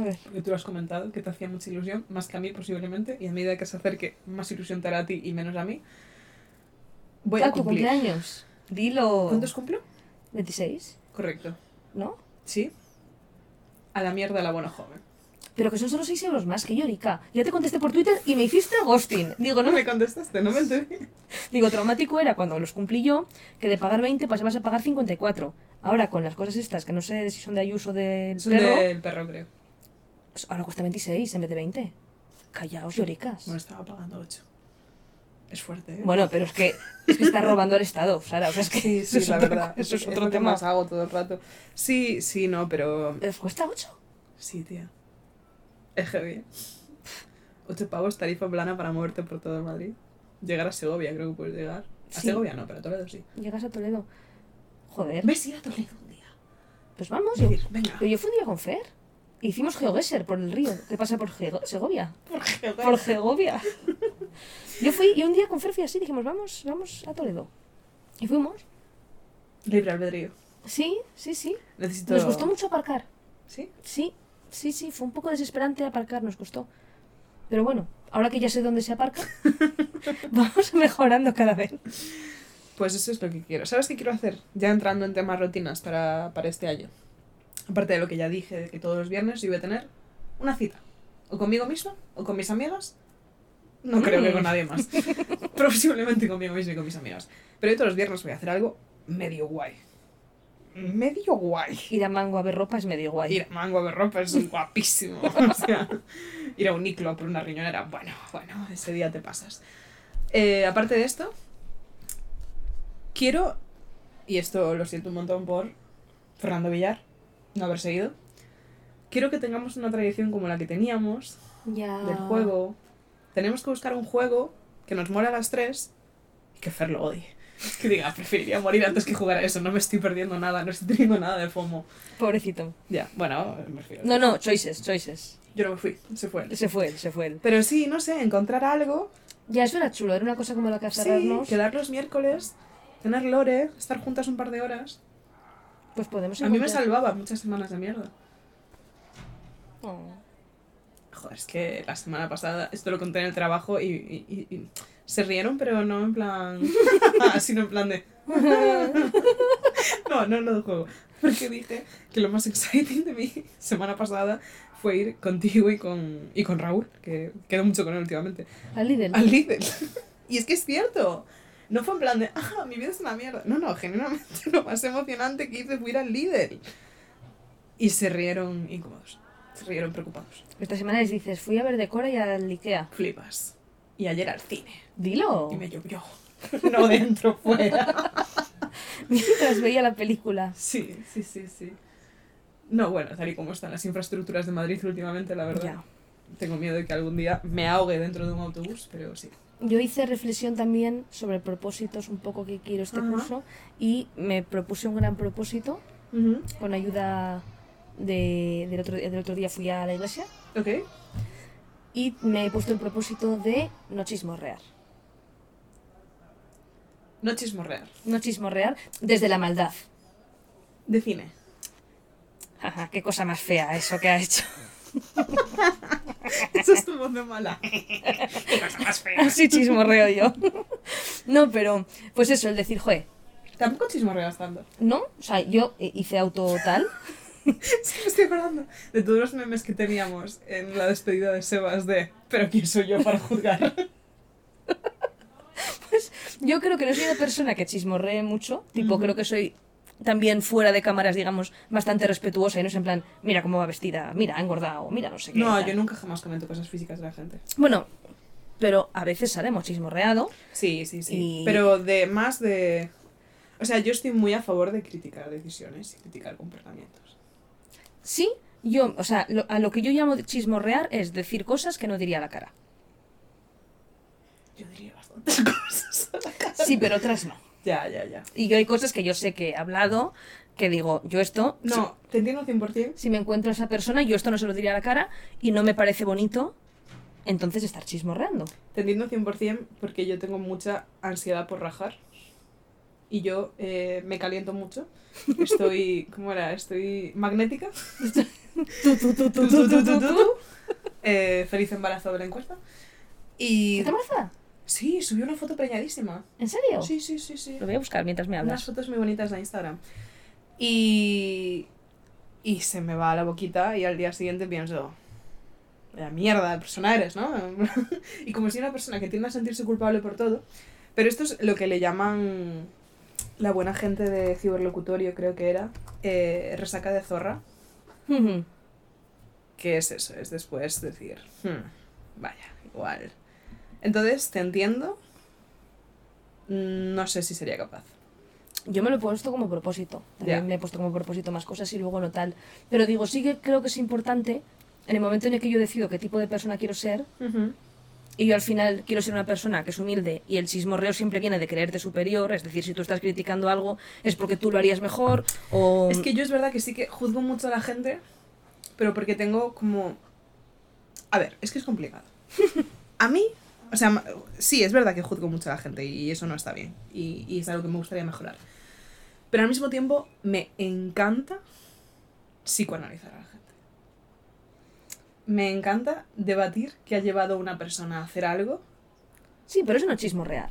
A ver, porque tú lo has comentado, que te hacía mucha ilusión, más que a mí posiblemente, y a medida que se acerque, más ilusión te hará a ti y menos a mí, voy ah, a tu cumplir. cumpleaños. Dilo. ¿Cuántos cumplo? 26, Correcto. ¿no? ¿Sí? A la mierda la buena joven. Pero que son solo 6 euros más que yo, Erika. Ya te contesté por Twitter y me hiciste ghosting. Digo, No no me contestaste, no me enteré. [LAUGHS] Digo, traumático era cuando los cumplí yo, que de pagar 20 pasabas a pagar 54. Ahora, con las cosas estas, que no sé si son de Ayuso o del Es un perro, del perro, creo. Ahora cuesta 26 en vez de 20. Callaos, lloricas. Bueno, estaba pagando 8. Es fuerte, ¿eh? Bueno, pero es que, es que está robando al Estado, Sara. O sea, es que sí, sí, es la verdad. Eso es es otro que tema. más hago todo el rato. Sí, sí, no, pero... ¿Les cuesta 8? Sí, tía. Es heavy. 8 pavos, tarifa plana para moverte por todo Madrid. Llegar a Segovia, creo que puedes llegar. A Sí. Segovia no, pero a Toledo sí. Llegas a Toledo. Joder. ¿Ves ir a Toledo un día? Pues vamos. Yo, venga. yo fui un día con Fer. Hicimos GeoGuessr por el río. ¿Qué pasa por Gego- Segovia? Por Segovia. Yo fui y un día con Fer fui así. Dijimos, vamos, vamos a Toledo. Y fuimos. Libre albedrío. Sí, sí, sí. Necesito... Nos costó mucho aparcar. ¿Sí? Sí, sí, sí. Fue un poco desesperante aparcar, nos costó. Pero bueno, ahora que ya sé dónde se aparca, [LAUGHS] vamos mejorando cada vez. Pues eso es lo que quiero. ¿Sabes qué quiero hacer? Ya entrando en temas rutinas para, para este año. Aparte de lo que ya dije, de que todos los viernes yo voy a tener una cita. O conmigo misma, o con mis amigas. No creo que con nadie más. [LAUGHS] Posiblemente conmigo misma y con mis amigas. Pero yo todos los viernes voy a hacer algo medio guay. Medio guay. Ir a Mango a ver ropa es medio guay. Ir a Mango a ver ropa es [LAUGHS] guapísimo. O sea, ir a un Niclo por una riñonera. Bueno, bueno, ese día te pasas. Eh, aparte de esto, quiero, y esto lo siento un montón por Fernando Villar, no haber seguido, quiero que tengamos una tradición como la que teníamos Ya. del juego. Tenemos que buscar un juego que nos mole a las tres y que Fer lo odie. [LAUGHS] Que diga, preferiría morir antes que jugar a eso, no me estoy perdiendo nada, no estoy teniendo nada de FOMO. Pobrecito. Ya, bueno, me refiero. No, no, choices, choices. Yo no me fui, se fue él. Se fue él, se fue él. Pero sí, no sé, encontrar algo, Ya, eso era chulo, era una cosa como la que sí, cerrarnos. quedar los miércoles, tener lore, estar juntas un par de horas. Pues podemos A mí me salvaba muchas semanas de mierda. Oh. Joder, es que la semana pasada, esto lo conté en el trabajo y, y- y- y se rieron, pero no en plan. [LAUGHS] [LAUGHS] sino en plan de. [LAUGHS] no, no, no del juego. Porque dije que lo más exciting de mi semana pasada fue ir contigo y con, y con Raúl, que quedo mucho con él últimamente, Al Lidl. al Lidl. y es que es cierto. No fue en plan de, ah, mi vida es una mierda. No, no, genuinamente lo más emocionante que hice fue ir al Lidl. Y se rieron incómodos. Se rieron preocupados. Esta semana les dices, fui a ver Decora y al Ikea. Flipas. Y ayer al cine. Dilo. Y me llovió. [LAUGHS] No dentro, fuera. [LAUGHS] Mientras veía la película. Sí, sí, sí, sí. No, bueno, tal y como están las infraestructuras de Madrid últimamente, la verdad. Ya. Tengo miedo de que algún día me ahogue dentro de un autobús, pero sí. Yo hice reflexión también sobre propósitos un poco que quiero este Ajá. curso y me propuse un gran propósito con ayuda de, del, otro, del otro día fui a la iglesia Ok. y me he puesto el propósito de no chismorrear. No chismorrear. No chismorrear desde la maldad. Define. Jaja, qué cosa más fea eso que ha hecho. [LAUGHS] Eso es tu voz de mala. [LAUGHS] Así chismorreo yo. No, pero pues eso, el decir, joder, Tampoco chismorreas tanto. ¿no? O sea, yo eh, hice auto tal. [LAUGHS] Que me estoy acordando de todos los memes que teníamos en la despedida de Sebas de ¿Pero quién soy yo para juzgar? [LAUGHS] Yo creo que no soy una persona que chismorree mucho. Tipo, creo que soy también fuera de cámaras, digamos, bastante respetuosa y no es en plan, mira cómo va vestida, mira, ha engordado, mira, no sé qué. No, tal. yo nunca jamás comento cosas físicas de la gente. Bueno, pero a veces haremos chismorreado. Sí, sí, sí. Y- Pero de más de... O sea, yo estoy muy a favor de criticar decisiones y criticar comportamientos. Sí, yo, o sea, lo- a lo que yo llamo de chismorrear es decir cosas que no diría a la cara. Yo diría bastantes [LAUGHS] cosas. a la cara. Sí, pero otras no. Ya, ya, ya. Y hay cosas que yo sé que he hablado, que digo, yo esto, No, te entiendo 100%. si, me encuentro a esa persona, yo esto no se lo diría a la cara y no me parece bonito, entonces estar chismorreando. Te entiendo 100% porque yo tengo mucha ansiedad por rajar. Y yo eh, me caliento mucho. [LAUGHS] Estoy, ¿cómo era? Estoy magnética. Tú, tú, tú, tú, tu, tu, tu, tu. Eh, feliz embarazo de la encuesta. Y... ¿Estás embarazada? Sí, subió una foto preñadísima. ¿En serio? Sí, sí, sí, sí. Lo voy a buscar mientras me Unas hablas. fotos muy bonitas de Instagram. Y... Y se me va la boquita y al día siguiente pienso... La mierda de persona eres, ¿no? [LAUGHS] y como si una persona que tiende a sentirse culpable por todo. Pero esto es lo que le llaman la buena gente de ciberlocutorio, creo que era, eh, resaca de zorra. Que es eso? Es después decir, "Hmm, vaya, igual. Entonces, te entiendo. No sé si sería capaz. Yo me lo he puesto como propósito. También Ya. me he puesto como propósito más cosas y luego no tal. Pero digo, sí que creo que es importante, en el momento en el que yo decido qué tipo de persona quiero ser, y yo al final quiero ser una persona que es humilde y el chismorreo siempre viene de creerte superior, es decir, si tú estás criticando algo es porque tú lo harías mejor o... Es que yo es verdad que sí que juzgo mucho a la gente, pero porque tengo como... A ver, es que es complicado. [LAUGHS] A mí, o sea, sí, es verdad que juzgo mucho a la gente y eso no está bien. Y, y es algo que me gustaría mejorar. Pero al mismo tiempo me encanta psicoanalizar a la gente. Me encanta debatir qué ha llevado a una persona a hacer algo. Sí, pero eso no es chismorrear.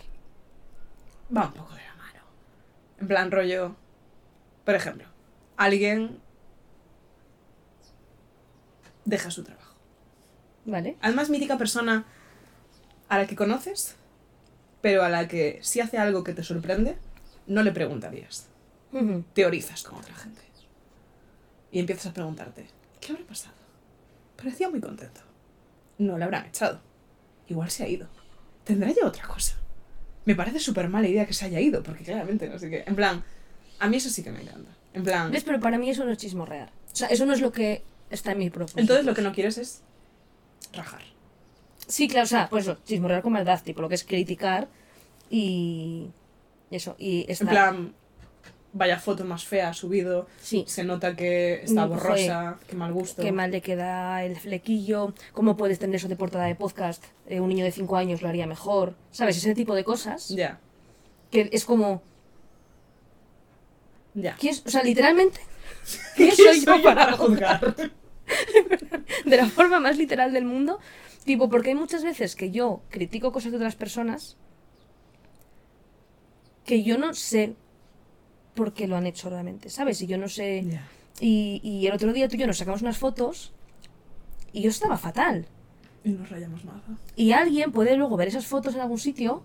Va un poco de la mano. En plan rollo... Por ejemplo, alguien deja su trabajo. ¿Vale? Además, mítica persona a la que conoces, pero a la que si hace algo que te sorprende, no le preguntarías. Teorizas con otra gente. Y empiezas a preguntarte, ¿qué habrá pasado? Parecía muy contento. No le habrán echado. Igual se ha ido. Tendrá ya otra cosa. Me parece súper mala idea que se haya ido, porque claramente no sé qué. En plan, a mí eso sí que me encanta. En plan, ¿Ves? Pero para mí eso no es chismorrear. O sea, eso no es lo que está en mi propósito. entonces lo que no quieres es rajar. Sí, claro, o sea, pues eso, chismorrear con maldad, tipo, lo que es criticar y... Eso, y En estar... plan, vaya foto más fea ha subido, Sí. se nota que está Mm, borrosa, qué mal gusto. Qué mal le queda el flequillo, cómo puedes tener eso de portada de podcast, Eh, un niño de 5 años lo haría mejor, ¿sabes? Ese tipo de cosas Ya, que es como, ya. ¿quién es- o sea, literalmente, [LAUGHS] ¿quién soy yo para juzgar? [LAUGHS] de la forma más literal del mundo? Tipo, porque hay muchas veces que yo critico cosas de otras personas que yo no sé por qué lo han hecho realmente, ¿sabes? Y yo no sé... Y, y el otro día tú y yo nos sacamos unas fotos y yo estaba fatal. Y nos rayamos mazo. Y alguien puede luego ver esas fotos en algún sitio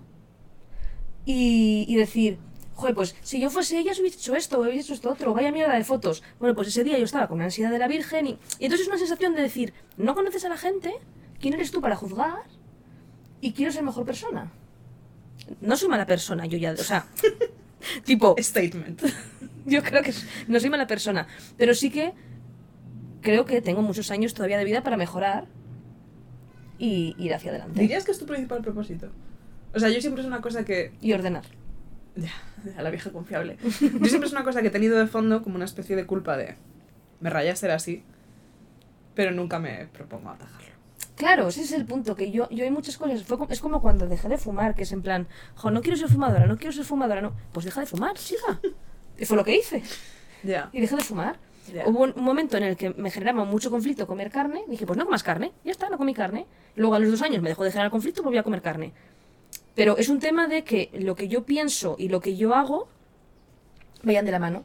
y, y decir, joder, pues si yo fuese ella, hubiese hecho esto, hubiese hecho esto otro, vaya mierda de fotos. Bueno, pues ese día yo estaba con una ansiedad de la Virgen y, y entonces es una sensación de decir, no conoces a la gente, ¿quién eres tú para juzgar? Y quiero ser mejor persona. No soy mala persona, yo ya, o sea, [LAUGHS] tipo, Statement. [LAUGHS] yo creo que no soy mala persona, pero sí que creo que tengo muchos años todavía de vida para mejorar y ir hacia adelante. ¿Dirías que es tu principal propósito? O sea, yo siempre es una cosa que Y ordenar. Ya, [LAUGHS] a la vieja confiable. Yo siempre es una cosa que he tenido de fondo como una especie de culpa de. Me raya ser así, pero nunca me propongo atajarlo. Claro, ese es el punto, que yo, yo hay muchas cosas, fue es como cuando dejé de fumar, que es en plan, jo, no quiero ser fumadora, no quiero ser fumadora, no, pues deja de fumar, chica. Y fue lo que hice, Ya. y dejé de fumar. Hubo un, un momento en el que me generaba mucho conflicto comer carne, dije, pues no comas carne, ya está, no comí carne. Luego a los dos años me dejó de generar conflicto, volví a comer carne. Pero es un tema de que lo que yo pienso y lo que yo hago vayan de la mano.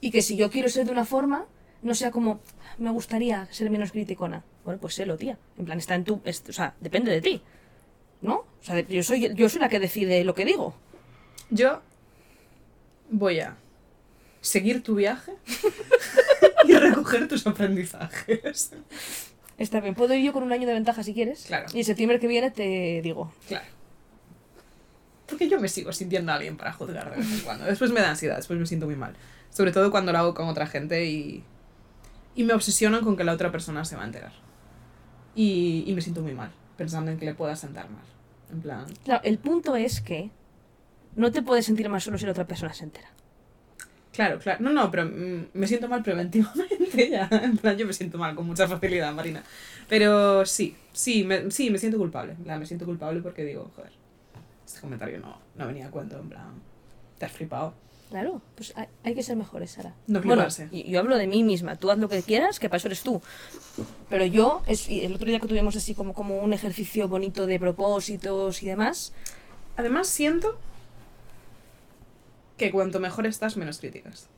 Y que si yo quiero ser de una forma, no sea como, me gustaría ser menos criticona. Bueno, pues sélo, tía. En plan, está en tu... es- o sea, depende de ti. ¿No? O sea, yo soy, yo soy la que decide lo que digo. Yo voy a seguir tu viaje [LAUGHS] y recoger tus aprendizajes. Está bien, puedo ir yo con un año de ventaja si quieres. Claro. Y en septiembre que viene te digo. Claro. Porque yo me sigo sintiendo a alguien para juzgar de vez en cuando. Después me da ansiedad, después me siento muy mal. Sobre todo cuando lo hago con otra gente y, y me obsesiono con que la otra persona se va a enterar. Y, y me siento muy mal, pensando en que le pueda sentar mal. En plan, Claro, el punto es que no te puedes sentir más solo si la otra persona se entera. claro, claro. No, no, pero mm, me siento mal preventivamente [LAUGHS] ya. En plan, yo me siento mal con mucha facilidad, Marina. Pero sí, sí, me, sí, me siento culpable. En plan, me siento culpable porque digo, joder, este comentario no, no venía a cuento. En plan, te has flipado. Claro, pues hay, hay que ser mejores, Sara. No bueno, y- yo hablo de mí misma. Tú haz lo que quieras, que para eso eres tú. Pero yo, es, el otro día que tuvimos así como, como un ejercicio bonito de propósitos y demás, Además, siento que cuanto mejor estás, menos críticas.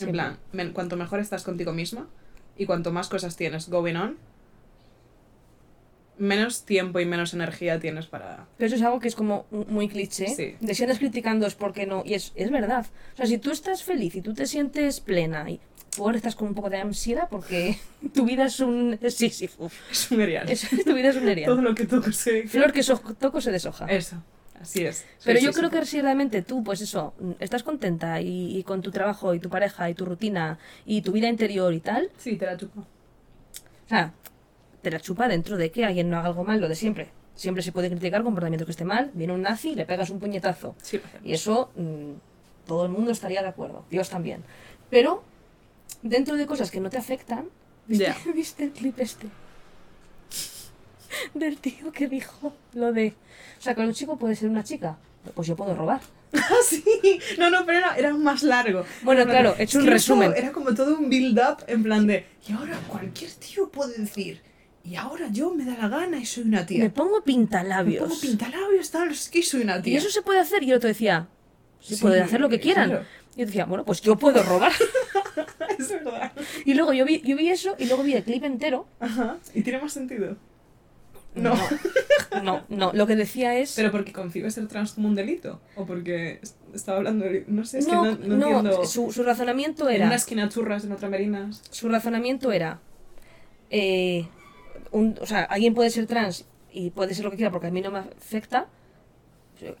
En plan, men- cuanto mejor estás contigo misma y cuanto más cosas tienes going on, menos tiempo y menos energía tienes para... Pero eso es algo que es como muy cliché. Sí. De si andas criticando es porque no. Y es, es verdad. O sea, si tú estás feliz y tú te sientes plena y ahora estás con un poco de ansiedad porque [LAUGHS] tu vida es un Sísifo. [LAUGHS] Es un erial. Es- tu vida es un Todo erial. lo que toco se... Flor que so- toco se deshoja. Eso, así es. Pero yo creo que si realmente tú, pues eso, estás contenta y, y con tu trabajo y tu pareja y tu rutina y tu vida interior y tal, Sí, te la chupo. o sea, te la chupa dentro de que alguien no haga algo mal, lo de siempre. Siempre se puede criticar comportamiento que esté mal, viene un nazi, le pegas un puñetazo. Sí. Y eso mm, todo el mundo estaría de acuerdo, Dios también. Pero dentro de cosas que no te afectan, [LAUGHS] ¿viste. ¿viste el clip este? [LAUGHS] Del tío que dijo lo de, o sea, que un chico puede ser una chica, pues yo puedo robar. [LAUGHS] Ah, sí. No, no, pero era, era más largo. Bueno, plan claro, he hecho un resumen. como- Era como todo un build-up en plan de. Y ahora cualquier tío puede decir. Y ahora yo me da la gana y soy una tía. Me pongo Me pintalabios. pongo pintalabios, tal, es que soy una tía. y eso se puede hacer. Y el otro decía, sí, Sí, pueden hacer lo que quieran. claro. Y yo decía, bueno, pues yo puedo robar. [LAUGHS] es verdad. y luego yo vi, yo vi eso y luego vi el clip entero. Ajá. ¿Y tiene más sentido? No. No, [LAUGHS] no, lo que decía es... ¿Pero porque concibe ser trans como un delito? ¿O porque es- estaba hablando de... No sé, es no, que no, no no, entiendo... su, su razonamiento En era... una esquina churras, en otra merinas. Su razonamiento era... eh, un- o sea, alguien puede ser trans y puede ser lo que quiera porque a mí no me afecta.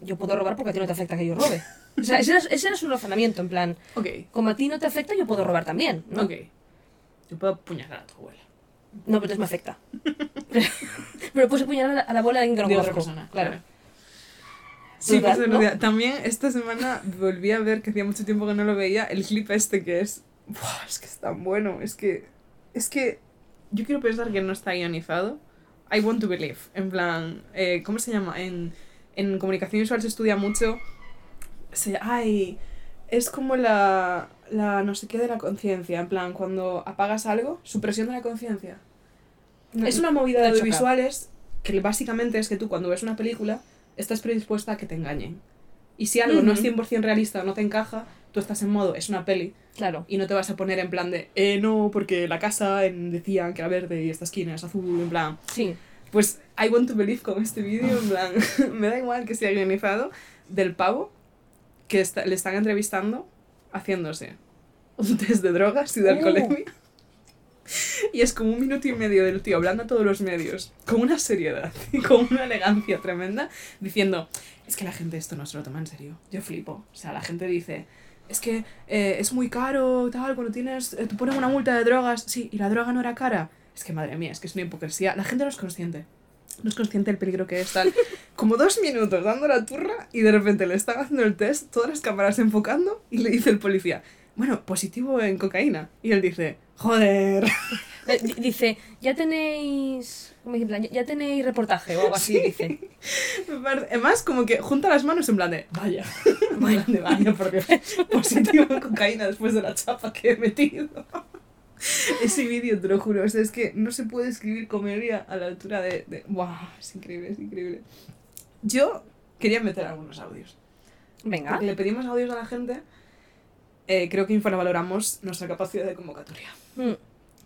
Yo- puedo robar porque a ti no te afecta que yo robe. O sea, ese era, ese era su razonamiento, en plan, Ok, como a ti no te afecta, yo puedo robar también. ¿no? ok. Yo puedo apuñalar a tu abuela. No, pero entonces me afecta. [LAUGHS] pero, puedes apuñalar a la, a la bola de alguien que no de otra conozco. persona. Claro. Sí, Total, pues, ¿no? también esta semana volví a ver, que hacía mucho tiempo que no lo veía, el clip este que es... Buah, es que es tan bueno, es que... Es que yo quiero pensar que no está guionizado. I want to believe. En plan, eh, ¿cómo se llama? En, en comunicación visual se estudia mucho... Se, ay, es como la, la no sé qué de la conciencia. En plan, cuando apagas algo, supresión de la conciencia. No, Es una movida de audiovisuales que básicamente es que tú cuando ves una película estás predispuesta a que te engañen. Y si algo no es Ujú. 100% realista o no te encaja, tú estás en modo, es una peli, Claro. y no te vas a poner en plan de, eh, no, porque la casa en- decían que era verde y esta esquina es azul, en plan. Sí. Pues I want to believe con este vídeo, en plan, [LAUGHS] me da igual que sea guionizado, del pavo que está- le están entrevistando haciéndose un [LAUGHS] test de drogas y de Uh. alcoholemia. Y es como un minuto y medio del tío hablando a todos los medios, con una seriedad [LAUGHS] y con una elegancia tremenda, diciendo, es que la gente esto no se lo toma en serio. Yo flipo. O sea, la gente dice, es que eh, es muy caro, tal, cuando tienes, eh, te ponen una multa de drogas, sí, y la droga no era cara. Es que madre mía, es que es una hipocresía. La gente no es consciente. no es consciente del peligro que es, tal. [LAUGHS] Como dos minutos dando la turra y de repente le están haciendo el test, todas las cámaras enfocando y le dice el policía, bueno, positivo en cocaína. Y él dice, joder. [LAUGHS] Eh, di- Dice, ya tenéis. ¿Cómo dice? En plan, "Ya- tenéis reportaje o algo así, dice. [LAUGHS] Me parece- Además, como que junta las manos en plan de, vaya, [LAUGHS] plan de, vaya, por Dios, [LAUGHS] positivo en cocaína después de la chapa que he metido. Ese vídeo, te lo juro, o sea, es que no se puede escribir comedia a la altura de, de... ¡Wow! Es increíble, es increíble. Yo quería meter algunos audios. Venga. Porque le pedimos audios a la gente, eh, creo que infravaloramos nuestra capacidad de convocatoria. Mm,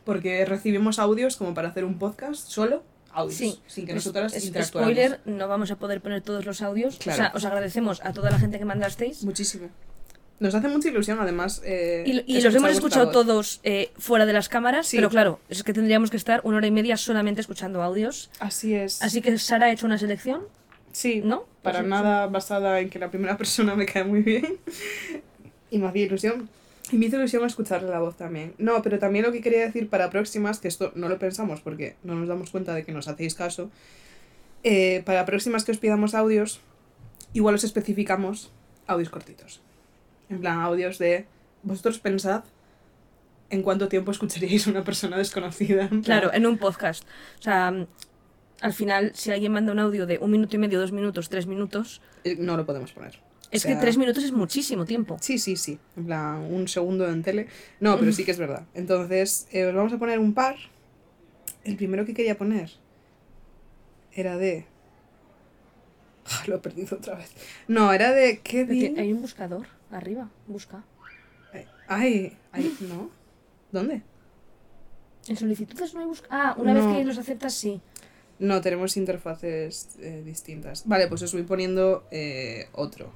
Porque recibimos audios como para hacer un podcast solo, audios, Sí. sin que nosotras es- interactuáramos. Spoiler, no vamos a poder poner todos los audios. Claro. O sea, os agradecemos a toda la gente que mandasteis. Muchísimo. Nos hace mucha ilusión, además. eh, Y, y los hemos escuchado todos eh, fuera de las cámaras, Sí. pero claro, es que tendríamos que estar una hora y media solamente escuchando audios. Así es. Así que Sara ha hecho una selección, sí, ¿no? para Pues, nada basada en que la primera [LAUGHS] persona me cae muy bien. y me hacía ilusión. Y me hizo ilusión escucharle la voz también. No, pero también lo que quería decir para próximas, que esto no lo pensamos porque no nos damos cuenta de que nos hacéis caso. eh, para próximas que os pidamos audios, igual os especificamos audios cortitos. En plan, audios de. Vosotros pensad en cuánto tiempo escucharíais a una persona desconocida. en Claro, en un podcast. O sea, al final, si alguien manda un audio de un minuto y medio, dos minutos, tres minutos, eh, No lo podemos poner. Es O sea, que tres minutos es muchísimo tiempo. Sí, sí, sí. En plan, un segundo en tele. No, pero sí que es verdad. Entonces, eh, os vamos a poner un par. El primero que quería poner era de. [LAUGHS] Ah, Lo he perdido otra vez. No, era de Kevin. Hay un buscador arriba, busca. Ay, ay, no. ¿Dónde? En solicitudes no hay busca. Ah, una No. vez que los aceptas, sí. No, tenemos interfaces eh, distintas. Vale, pues os voy poniendo eh, otro.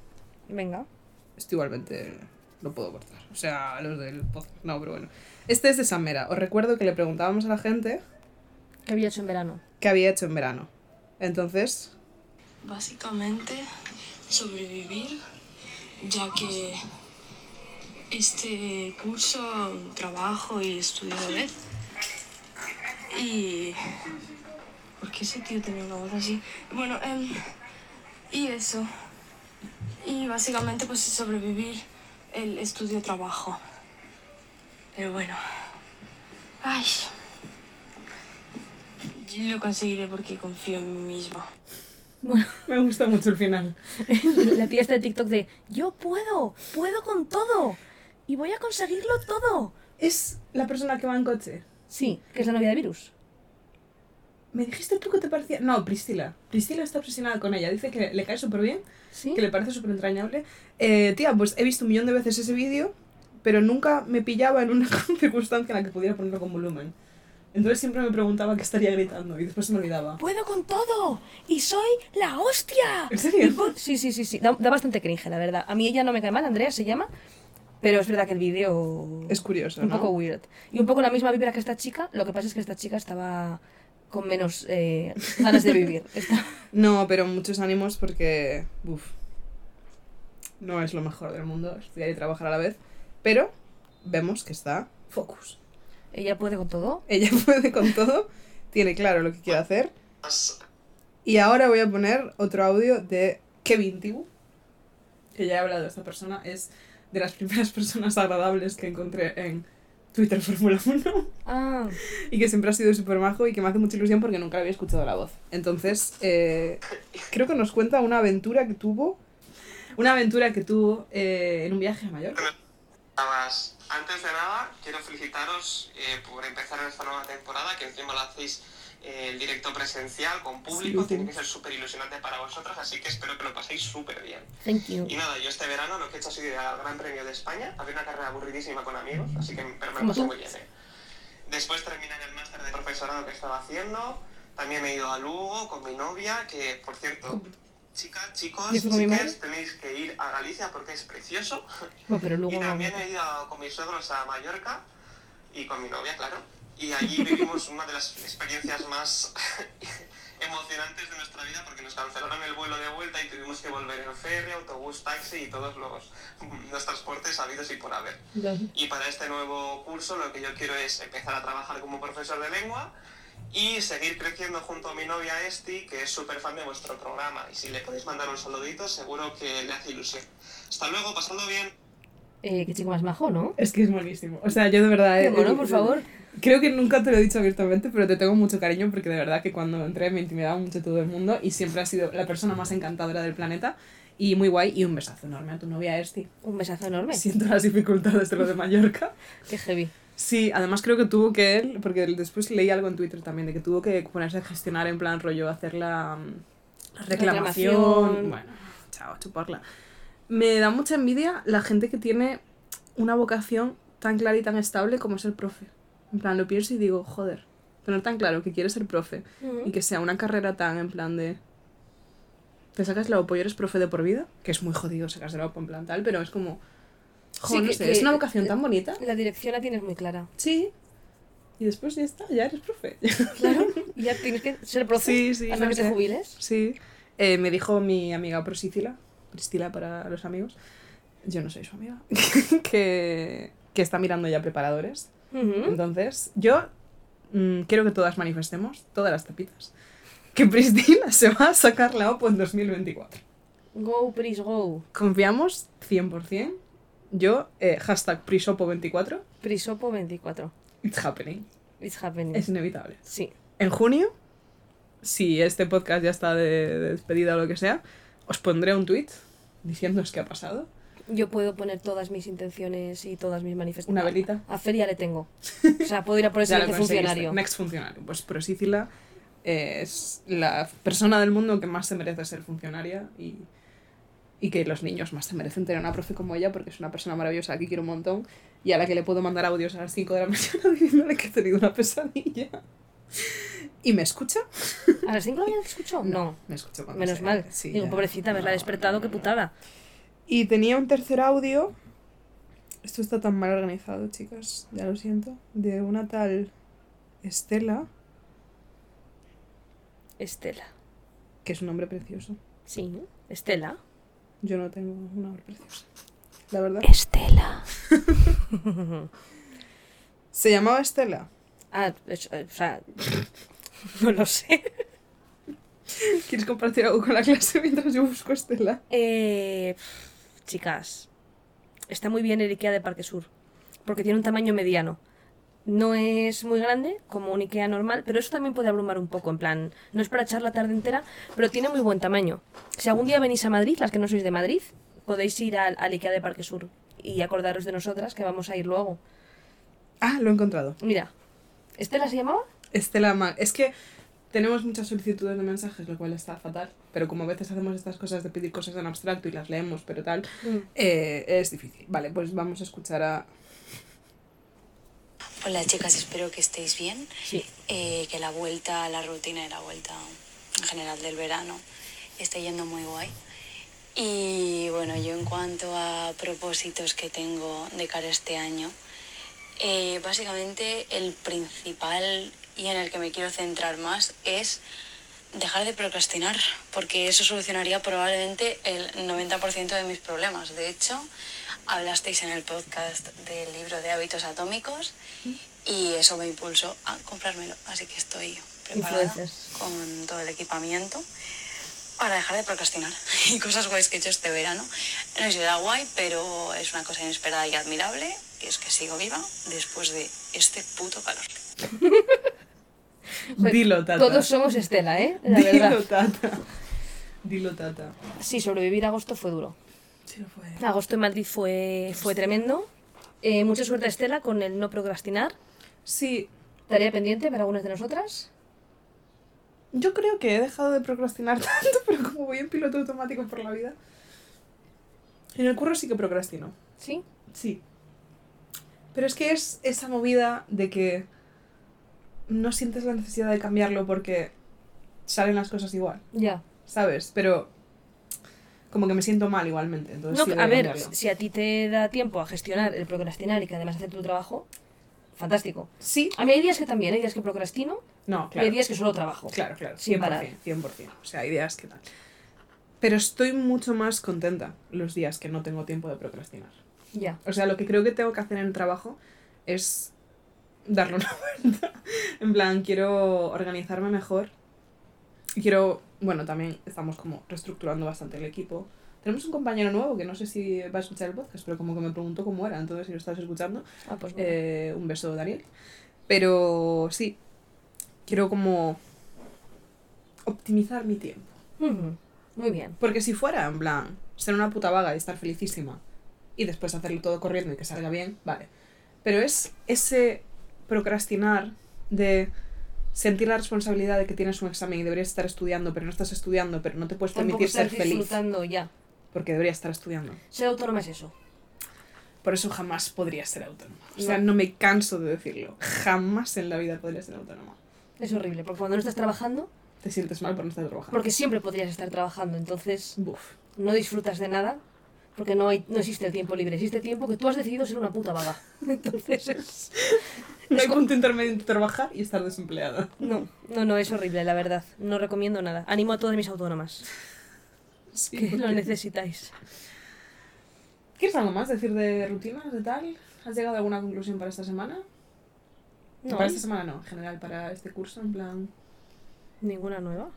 Venga. Esto igualmente lo puedo cortar. O sea, los del podcast. No, pero bueno. Este es de Samera. Os recuerdo que le preguntábamos a la gente ¿Qué había hecho en verano? qué había hecho en verano. Entonces, Básicamente sobrevivir, ya que este curso trabajo y estudio a la vez. Y... ¿Por qué ese tío tenía una voz así? Bueno, em, y eso. Y básicamente pues sobrevivir el estudio-trabajo. Pero bueno. Ay. Lo conseguiré porque confío en mí misma. Bueno, [LAUGHS] me gusta mucho el final. [LAUGHS] la tía está de TikTok de yo puedo, puedo con todo y voy a conseguirlo todo. Es la persona que va en coche. Sí, que es la novia de Virus. ¿Me dijiste tú que te parecía? No, Priscila. Priscila está obsesionada con ella. Dice que le cae súper bien, Sí. que le parece súper entrañable. Eh, tía, pues he visto un millón de veces ese vídeo, pero nunca me pillaba en una [LAUGHS] circunstancia en la que pudiera ponerlo con volumen. Entonces siempre me preguntaba qué estaría gritando y después se me olvidaba. Puedo con todo y soy la hostia. ¿En serio? Sí, sí, sí, sí. Da, da bastante cringe, la verdad. A mí ella no me cae mal, Andrea se llama. Pero es verdad que el vídeo Es curioso, un ¿no? poco weird. Y un poco la misma vibra que esta chica. Lo que pasa es que esta chica estaba con menos eh, ganas de vivir. [LAUGHS] No, pero muchos ánimos porque. Uf. No es lo mejor del mundo estudiar y trabajar a la vez. Pero vemos que está focus. Ella puede con todo. Ella [LAUGHS] puede con todo, tiene claro lo que quiere hacer. Y ahora voy a poner otro audio de Kevin Tibu, que ya he hablado de esta persona, es de las [LAUGHS] primeras personas agradables que encontré en Twitter Fórmula 1 Ah, y que siempre ha sido súper majo y que me hace mucha ilusión porque nunca le había escuchado la voz. Entonces, eh, creo que nos cuenta una aventura que tuvo, una aventura que tuvo eh, en un viaje a Mallorca. Antes de nada, quiero felicitaros eh, por empezar esta nueva temporada, que encima lo hacéis el directo presencial, con público, Sí, tiene que ser súper ilusionante para vosotras, así que espero que lo paséis súper bien. thank you. Y nada, yo este verano lo que he hecho ha sido ir al Gran Premio de España, había una carrera aburridísima con amigos, así que pero me pasé tú. muy bien. ¿eh? Después terminar el máster de profesorado que estaba haciendo, también he ido a Lugo con mi novia, que por cierto, chicas, chicos, ¿Y chiques, tenéis que ir a Galicia porque es precioso. Bueno, pero [LAUGHS] Y luego... también he ido con mis suegros a Mallorca y con mi novia, claro. Y allí vivimos una de las experiencias más [LAUGHS] emocionantes de nuestra vida porque nos cancelaron el vuelo de vuelta y tuvimos que volver en ferry, autobús, taxi y todos los, [LAUGHS] los transportes habidos y por haber. Y para este nuevo curso lo que yo quiero es empezar a trabajar como profesor de lengua y seguir creciendo junto a mi novia Esti, que es súper fan de vuestro programa. Y si le podéis mandar un saludito, seguro que le hace ilusión. Hasta luego, pasadlo bien. Eh, qué chico más majo, ¿no? Es que es buenísimo. O sea, yo de verdad... Eh, eh, por favor. Creo que nunca te lo he dicho abiertamente, pero te tengo mucho cariño porque de verdad que cuando entré me intimidaba mucho todo el mundo y siempre has sido la persona más encantadora del planeta y muy guay y un besazo enorme a tu novia Esti. Un besazo enorme. Siento las dificultades de lo de Mallorca. [LAUGHS] Qué heavy. Sí, además creo que tuvo que él, porque después leí algo en Twitter también, de que tuvo que ponerse a gestionar en plan rollo, hacer la, la reclamación. Reclamación. Bueno, chao, chuparla. Me da mucha envidia la gente que tiene una vocación tan clara y tan estable como es el profe. En plan, lo pienso y digo, joder, tener tan claro que quieres ser profe y que sea una carrera tan en plan de... Te sacas la OPO y eres profe de por vida, que es muy jodido sacarse la OPO en plan tal, pero es como... Sí, Joder, no sé, es una vocación tan bonita. La dirección la tienes muy clara. Sí. Y después ya está, ya eres profe. Claro. [LAUGHS] Ya tienes que ser profe Sí, sí, hasta no que te jubiles. Sí. Eh, me dijo mi amiga Prosícila, Priscila para los amigos, yo no soy su amiga, [LAUGHS] que, que está mirando ya preparadores. Entonces, yo mm, quiero que todas manifestemos, todas las tapitas, que Priscila se va a sacar la OPO en 2024. Go, Pris, go. Confiamos 100%. Yo, eh, hashtag Prisopo24, Prisopo 24. it's happening. It's happening. Es inevitable. Sí. En junio, si este podcast ya está de, de despedida o lo que sea, os pondré un tweet diciéndoos qué ha pasado. Yo puedo poner todas mis intenciones y todas mis manifestaciones. Una velita. A Feria le tengo. [LAUGHS] O sea, puedo ir a por ese funcionario. Next funcionario. Pues Prosícila es la persona del mundo que más se merece ser funcionaria y, y que los niños más se merecen tener una profe como ella porque es una persona maravillosa que quiero un montón y a la que le puedo mandar audios a las 5 de la [LAUGHS] mañana diciéndole que he tenido una pesadilla. ¿Y me escucha? ¿A las 5 de la mañana te escucho? [LAUGHS] No. Me escucha cuando Menos mal. Sí, Digo, pobrecita, haberla despertado, qué putada. Y tenía un tercer audio. Esto está tan mal organizado, chicas. Ya lo siento. De una tal Estela, Estela. que es un nombre precioso. Sí, Estela. Yo no tengo un nombre precioso. La verdad. Estela. [LAUGHS] Se llamaba Estela. Ah, es- o sea, [LAUGHS] no lo sé. ¿Quieres compartir algo con la clase mientras yo busco Estela? Eh, chicas, está muy bien el Ikea de Parque Sur, porque tiene un tamaño mediano. No es muy grande, como un Ikea normal, pero eso también puede abrumar un poco, en plan, no es para echar la tarde entera, pero tiene muy buen tamaño. Si algún día venís a Madrid, las que no sois de Madrid, podéis ir al, al Ikea de Parque Sur y acordaros de nosotras que vamos a ir luego. Ah, lo he encontrado. Mira, ¿Estela se llamaba? Estela. Es que tenemos muchas solicitudes de mensajes, lo cual está fatal. Pero como a veces hacemos estas cosas de pedir cosas en abstracto y las leemos, pero tal, eh, es difícil. Vale, pues vamos a escuchar a. Hola chicas, espero que estéis bien. Sí. Eh, que la vuelta a la rutina y la vuelta en general del verano esté yendo muy guay. Y bueno, yo en cuanto a propósitos que tengo de cara a este año, eh, básicamente el principal y en el que me quiero centrar más es dejar de procrastinar, porque eso solucionaría probablemente el 90% de mis problemas. De hecho, hablasteis en el podcast del libro de hábitos atómicos y eso me impulsó a comprármelo. Así que estoy preparada con todo el equipamiento para dejar de procrastinar. [LAUGHS] Y cosas guays que he hecho este verano. No sé si era guay, pero es una cosa inesperada y admirable, es que sigo viva después de este puto calor. [LAUGHS] Dilo, tata. Todos somos Estela, ¿eh? La Dilo, verdad. tata. Dilo, tata. Sí, sobrevivir a agosto fue duro. Sí, lo fue. Agosto en Madrid fue, fue tremendo. Eh, mucha suerte a Estela con el no procrastinar. Sí, Tarea pendiente para algunas de nosotras. Yo creo que he dejado de procrastinar [LAUGHS] tanto, pero como voy en piloto automático por la vida. En el curro sí que procrastino. ¿Sí? Sí. Pero es que es esa movida de que no sientes la necesidad de cambiarlo porque salen las cosas igual, Ya. ¿sabes? Pero como que me siento mal igualmente. Entonces No, a ver, cambiarlo. si a ti te da tiempo a gestionar el procrastinar y que además hacer tu trabajo, fantástico. Sí. A mí hay días que también, hay días que procrastino No, y hay claro. días que solo trabajo. Claro, claro. 100%, Sin parar. 100%. O sea, ideas que tal. Pero estoy mucho más contenta los días que no tengo tiempo de procrastinar. Ya. O sea, lo que creo que tengo que hacer en el trabajo es darle una [LAUGHS] vuelta. En plan, quiero organizarme mejor. Y quiero, bueno, también estamos como reestructurando bastante el equipo. Tenemos un compañero nuevo que no sé si va a escuchar el podcast, pero como que me preguntó cómo era, entonces si lo estás escuchando, Ah, pues bueno. eh, un beso, Daniel. Pero sí, quiero como optimizar mi tiempo. Muy bien. Porque si fuera, en plan, ser una puta vaga y estar felicísima y después hacerlo todo corriendo y que salga bien, vale. Pero es ese procrastinar de sentir la responsabilidad de que tienes un examen y deberías estar estudiando, pero no estás estudiando, pero no te puedes Tampoco permitir ser feliz disfrutando ya. porque deberías estar estudiando. Ser autónoma es eso. Por eso jamás podría ser autónoma. O sea, No. no me canso de decirlo. Jamás en la vida podría ser autónoma. Es horrible, porque cuando no estás trabajando, Te sientes mal por no estar trabajando. porque siempre podrías estar trabajando, entonces Buf. no disfrutas de nada, porque no, hay, no existe el tiempo libre, existe tiempo que tú has decidido ser una puta vaga. [LAUGHS] Entonces es... No hay punto intermedio entre trabajar y estar desempleada. No, no, no, es horrible, la verdad. No recomiendo nada. Animo a todas mis autónomas Sí, que lo porque- necesitáis. ¿Quieres algo más decir de rutinas, de tal? ¿Has llegado a alguna conclusión para esta semana? No, Para esta semana no, en general, para este curso, en plan... ninguna nueva.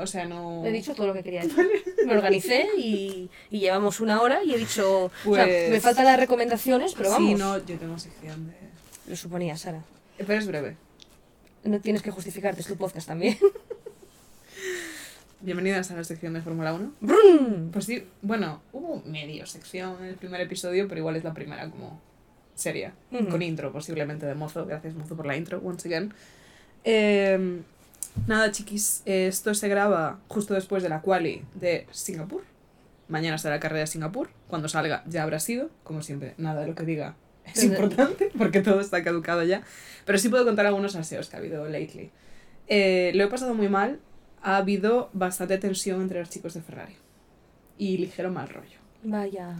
O sea, no... He dicho todo lo que quería decir. [LAUGHS] Me organicé y, y llevamos una hora y he dicho... o sea, Pues- me faltan las recomendaciones, pero vamos. Sí, no, yo tengo sección de... Lo suponía, Sara. Pero es breve. No tienes que justificarte, es tu podcast también. [LAUGHS] Bienvenidas a la sección de Fórmula 1. ¡Brum! Pues sí, bueno, hubo medio sección en el primer episodio, pero igual es la primera como seria. Ujú. Con intro, posiblemente de Mozo. Gracias, Mozo, por la intro, once again. Eh, nada, chiquis, esto se graba justo después de la quali de Singapur. Mañana será la carrera de Singapur. Cuando salga ya habrá sido. Como siempre, nada de lo que diga es importante [LAUGHS] porque todo está caducado ya. Pero sí puedo contar algunos aseos que ha habido lately. Eh, lo he pasado muy mal. Ha habido bastante tensión entre los chicos de Ferrari. Y ligero mal rollo. Vaya.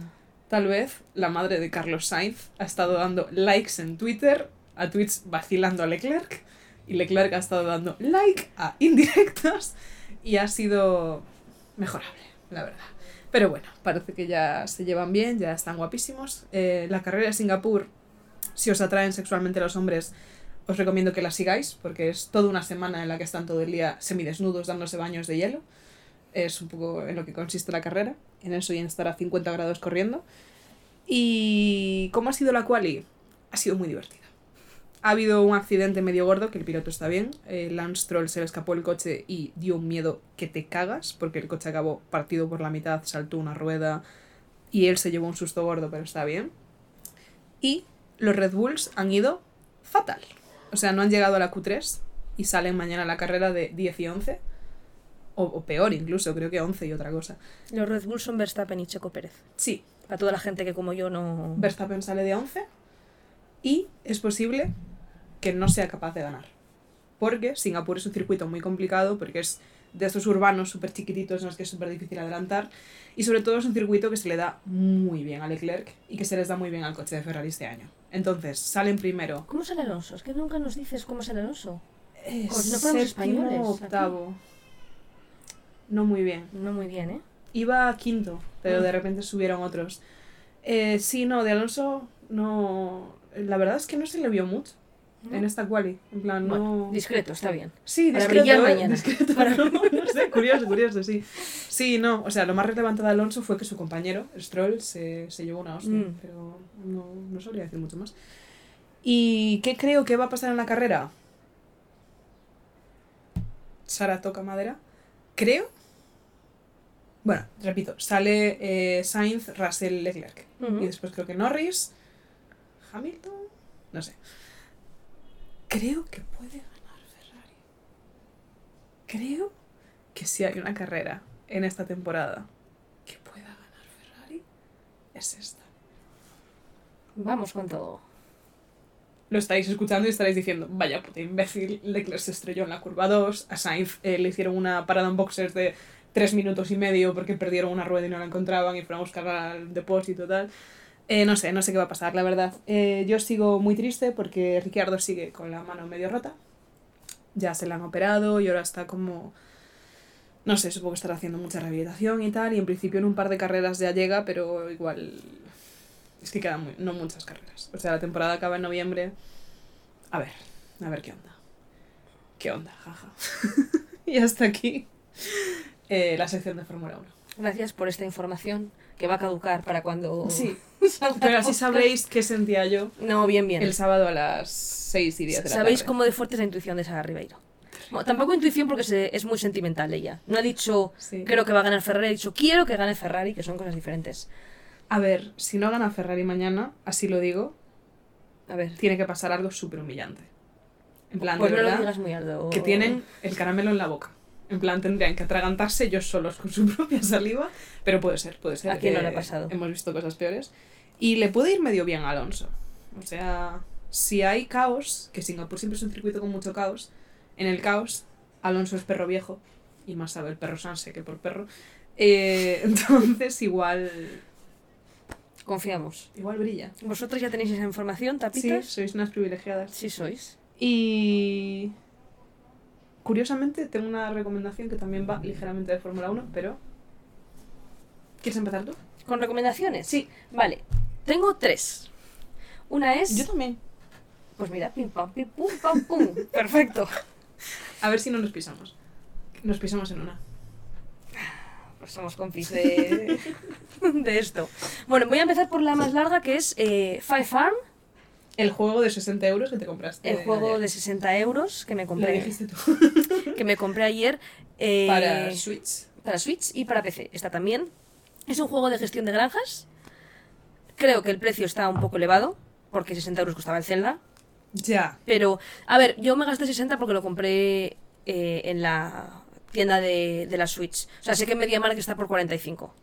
Tal vez la madre de Carlos Sainz ha estado dando likes en Twitter a tweets vacilando a Leclerc y Leclerc ha estado dando like a indirectos y ha sido mejorable, la verdad. Pero bueno, parece que ya se llevan bien, ya están guapísimos. Eh, la carrera de Singapur, si os atraen sexualmente los hombres, os recomiendo que la sigáis porque es toda una semana en la que están todo el día semidesnudos dándose baños de hielo. Es un poco en lo que consiste la carrera, en eso y en estar a 50 grados corriendo. ¿Y cómo ha sido la quali? Ha sido muy divertida. Ha habido un accidente medio gordo, que el piloto está bien. Eh, Lance Stroll se le escapó el coche y dio un miedo que te cagas, porque el coche acabó partido por la mitad, saltó una rueda y él se llevó un susto gordo, pero está bien. Y los Red Bulls han ido fatal. O sea, no han llegado a la Q3 y salen mañana a la carrera de 10 y 11. O, o peor incluso, creo que 11 y otra cosa. Los Red Bull son Verstappen y Checo Pérez. Sí, Para toda la gente que como yo no... Verstappen sale de 11 y es posible que no sea capaz de ganar. Porque Singapur es un circuito muy complicado, porque es de estos urbanos súper chiquititos en los que es súper difícil adelantar. Y sobre todo es un circuito que se le da muy bien a Leclerc y que se les da muy bien al coche de Ferrari este año. Entonces, salen primero. ¿Cómo sale Alonso? Es que nunca nos dices cómo sale Alonso. eh, no séptimo, españoles, aquí. octavo. No muy bien. No muy bien, ¿eh? Iba a quinto, pero Mm. de repente subieron otros. Eh, sí, no, de Alonso no... La verdad es que no se le vio mucho en esta quali. En plan, no... Bueno, discreto, está bien. Sí, Para discreto, brillar ¿eh? mañana. Discreto, Para- no, no sé, curioso, curioso, sí. Sí, no, o sea, lo más relevante de Alonso fue que su compañero, Stroll, se, se llevó una hostia, Mm. pero no, no sabría decir mucho más. ¿Y qué creo que va a pasar en la carrera? Sara toca madera. Creo. Bueno, repito, sale eh, Sainz, Russell, Leclerc. Ujú. Y después creo que Norris, Hamilton, no sé. Creo que puede ganar Ferrari. Creo que si hay una carrera en esta temporada que pueda ganar Ferrari, es esta. Vamos con todo. Lo estáis escuchando y estaréis diciendo, vaya puta imbécil, Leclerc se estrelló en la curva 2, a Sainz eh, le hicieron una parada en boxers de 3 minutos y medio porque perdieron una rueda y no la encontraban y fueron a buscar al depósito y tal. Eh, no sé, no sé qué va a pasar, la verdad. Eh, yo sigo muy triste porque Ricciardo sigue con la mano medio rota. Ya se la han operado y ahora está como... No sé, supongo que estará haciendo mucha rehabilitación y tal. Y en principio en un par de carreras ya llega, pero igual Es que quedan no muchas carreras. O sea, la temporada acaba en noviembre. A ver, a ver qué onda. ¿Qué onda? Jaja. [LAUGHS] y hasta aquí eh, la sección de Fórmula 1. Gracias por esta información que va a caducar para cuando. Sí, [LAUGHS] pero así sabréis qué sentía yo No, bien, bien. el sábado a las 6 y 10 de la Sabéis tarde. cómo de fuerte es la intuición de Sara Ribeiro. Bueno, tampoco intuición porque se- es muy sentimental ella. No ha dicho Sí. creo que va a ganar Ferrari, ha dicho quiero que gane Ferrari, que son cosas diferentes. A ver, si no gana Ferrari mañana, así lo digo, A ver. tiene que pasar algo súper humillante. En plan, Pues de no lo verdad, digas muy alto. que tienen el caramelo en la boca. En plan, tendrían que atragantarse ellos solos con su [LAUGHS] propia saliva, pero puede ser, puede ser. ¿A quién no le ha pasado? Hemos visto cosas peores. Y le puede ir medio bien a Alonso. O sea, si hay caos, que Singapur siempre es un circuito con mucho caos, en el caos, Alonso es perro viejo, y más sabe el perro Sanse que por perro. Eh, [LAUGHS] entonces, igual, Confiamos. igual brilla. ¿Vosotros ya tenéis esa información, Sí, tapitas? sois unas privilegiadas. Sí sois. Y curiosamente tengo una recomendación que también va ligeramente de Fórmula 1, pero ¿quieres empezar tú? ¿Con recomendaciones? Sí. Vale. Tengo tres. Una es... también. Pues mira, pim pam, pim pum pam pum. [LAUGHS] Perfecto. A ver si no nos pisamos. Nos pisamos en una. Pues somos compis de, [LAUGHS] de esto. Bueno, voy a empezar por la más larga que es eh, Five Farm, El juego de 60 euros que te compraste. el juego ayer. de 60 euros que me Lo compré, dijiste tú. [LAUGHS] que me compré ayer. eh, Para Switch. para Switch y para PC. Está también. Es un juego de gestión de granjas. Creo que el precio está un poco elevado, porque 60 euros costaba el Zelda. Ya. Pero, a ver, yo me gasté 60 porque lo compré eh, en la tienda de, de la Switch. O sea, sé que en MediaMarkt está por 45.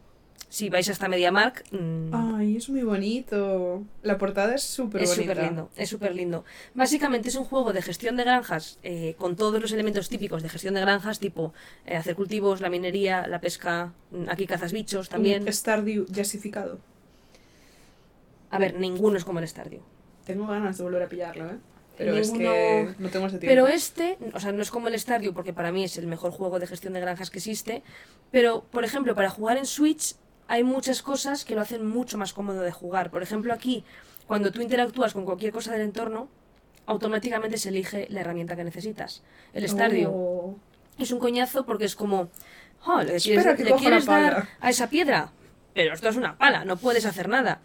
Si vais hasta MediaMarkt, mm, Ay, es muy bonito. La portada es súper es súper lindo. Es súper lindo. Básicamente es un juego de gestión de granjas eh, con todos los elementos típicos de gestión de granjas, tipo eh, hacer cultivos, la minería, la pesca. mm, Aquí cazas bichos también. Un Stardew jazzificado. A ver, ninguno es como el Stardew. Tengo ganas de volver a pillarlo, ¿eh? Pero es que no tengo ese tiempo. Pero este, o sea, no es como el Stardew, porque para mí es el mejor juego de gestión de granjas que existe. Pero, por ejemplo, para jugar en Switch hay muchas cosas que lo hacen mucho más cómodo de jugar. Por ejemplo, aquí, cuando tú interactúas con cualquier cosa del entorno, automáticamente se elige la herramienta que necesitas. El Stardew Oh. es un coñazo porque es como, "Oh, ¿le Espera quieres, que le coja quieres la pala". dar a esa piedra? Pero esto es una pala, no puedes hacer nada.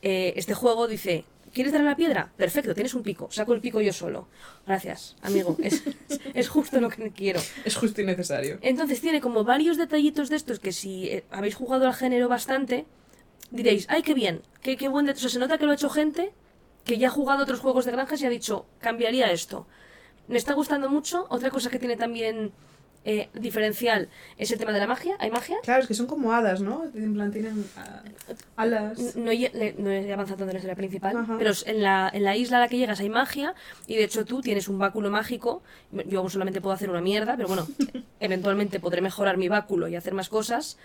Eh, este juego dice, ¿quieres dar a la piedra? Perfecto, tienes un pico, saco el pico yo solo. Gracias, amigo, es, [LAUGHS] es justo lo que quiero. Es justo y necesario. Entonces tiene como varios detallitos de estos que si eh, habéis jugado al género bastante, diréis, ¡ay, qué bien! ¡Qué, qué buen detalle! O sea, se nota que lo ha hecho gente que ya ha jugado otros juegos de granjas y ha dicho, cambiaría esto. Me está gustando mucho. Otra cosa que tiene también eh, diferencial es el tema de la magia. ¿Hay magia? Claro, es que son como hadas, ¿no? En plan, tienen ah, alas. No he, no he avanzado tanto en la historia principal, Ajá. pero en la, en la isla a la que llegas hay magia y de hecho tú tienes un báculo mágico. Yo solamente puedo hacer una mierda, pero bueno, [LAUGHS] eventualmente podré mejorar mi báculo y hacer más cosas.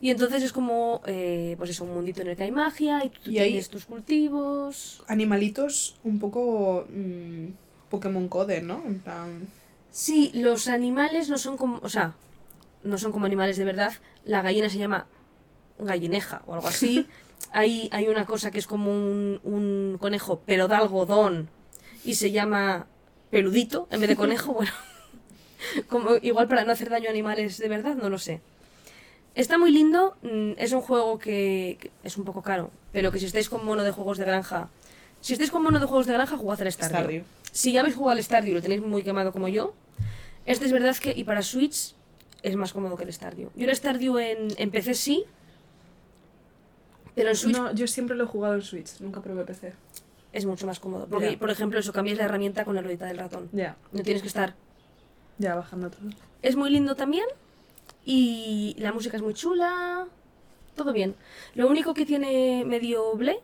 Y entonces es como, eh, pues eso, un mundito en el que hay magia y tú Y tienes tus cultivos. Animalitos un poco mm, Pokémon Code, ¿no? En plan... Sí, los animales no son como, o sea, no son como animales de verdad. La gallina se llama gallineja o algo así. [LAUGHS] hay, hay una cosa que es como un, un conejo, pero de algodón, y se llama peludito en vez de conejo. [LAUGHS] Bueno, [LAUGHS] como, igual para no hacer daño a animales de verdad, no lo sé. Está muy lindo, mm, es un juego que, que es un poco caro, pero que si estáis con mono de juegos de granja, si estáis con mono de juegos de granja, jugad al Stardew. Stardew. Si ya habéis jugado al Stardew y lo tenéis muy quemado como yo, este es verdad que, y para Switch, es más cómodo que el Stardew. Yo el Stardew en, en PC sí, pero en Switch No, yo siempre lo he jugado en Switch, nunca probé PC. es mucho más cómodo. Porque, por ejemplo, eso cambias la herramienta con la ruedita del ratón. Ya, No tienes que estar. ya bajando todo. Es muy lindo también, y la música es muy chula, todo bien. Lo único que tiene medio ble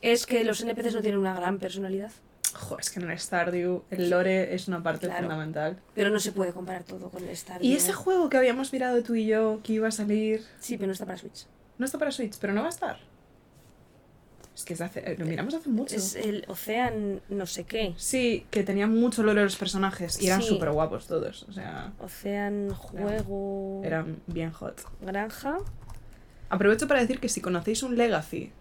es que los NPCs no tienen una gran personalidad, Jo, es que en el Stardew el lore es una parte Claro. fundamental. pero no se puede comparar todo con el Stardew. Y ese juego que habíamos mirado tú y yo, que iba a salir, Sí, pero no está para Switch. no está para Switch, pero no va a estar. Es que es hace- lo miramos hace mucho. Es el Ocean no sé qué. Sí, que tenía mucho lore los personajes y eran Sí. súper guapos todos. O sea, Ocean, juego, eran bien hot. granja. Aprovecho para decir que si conocéis un Legacy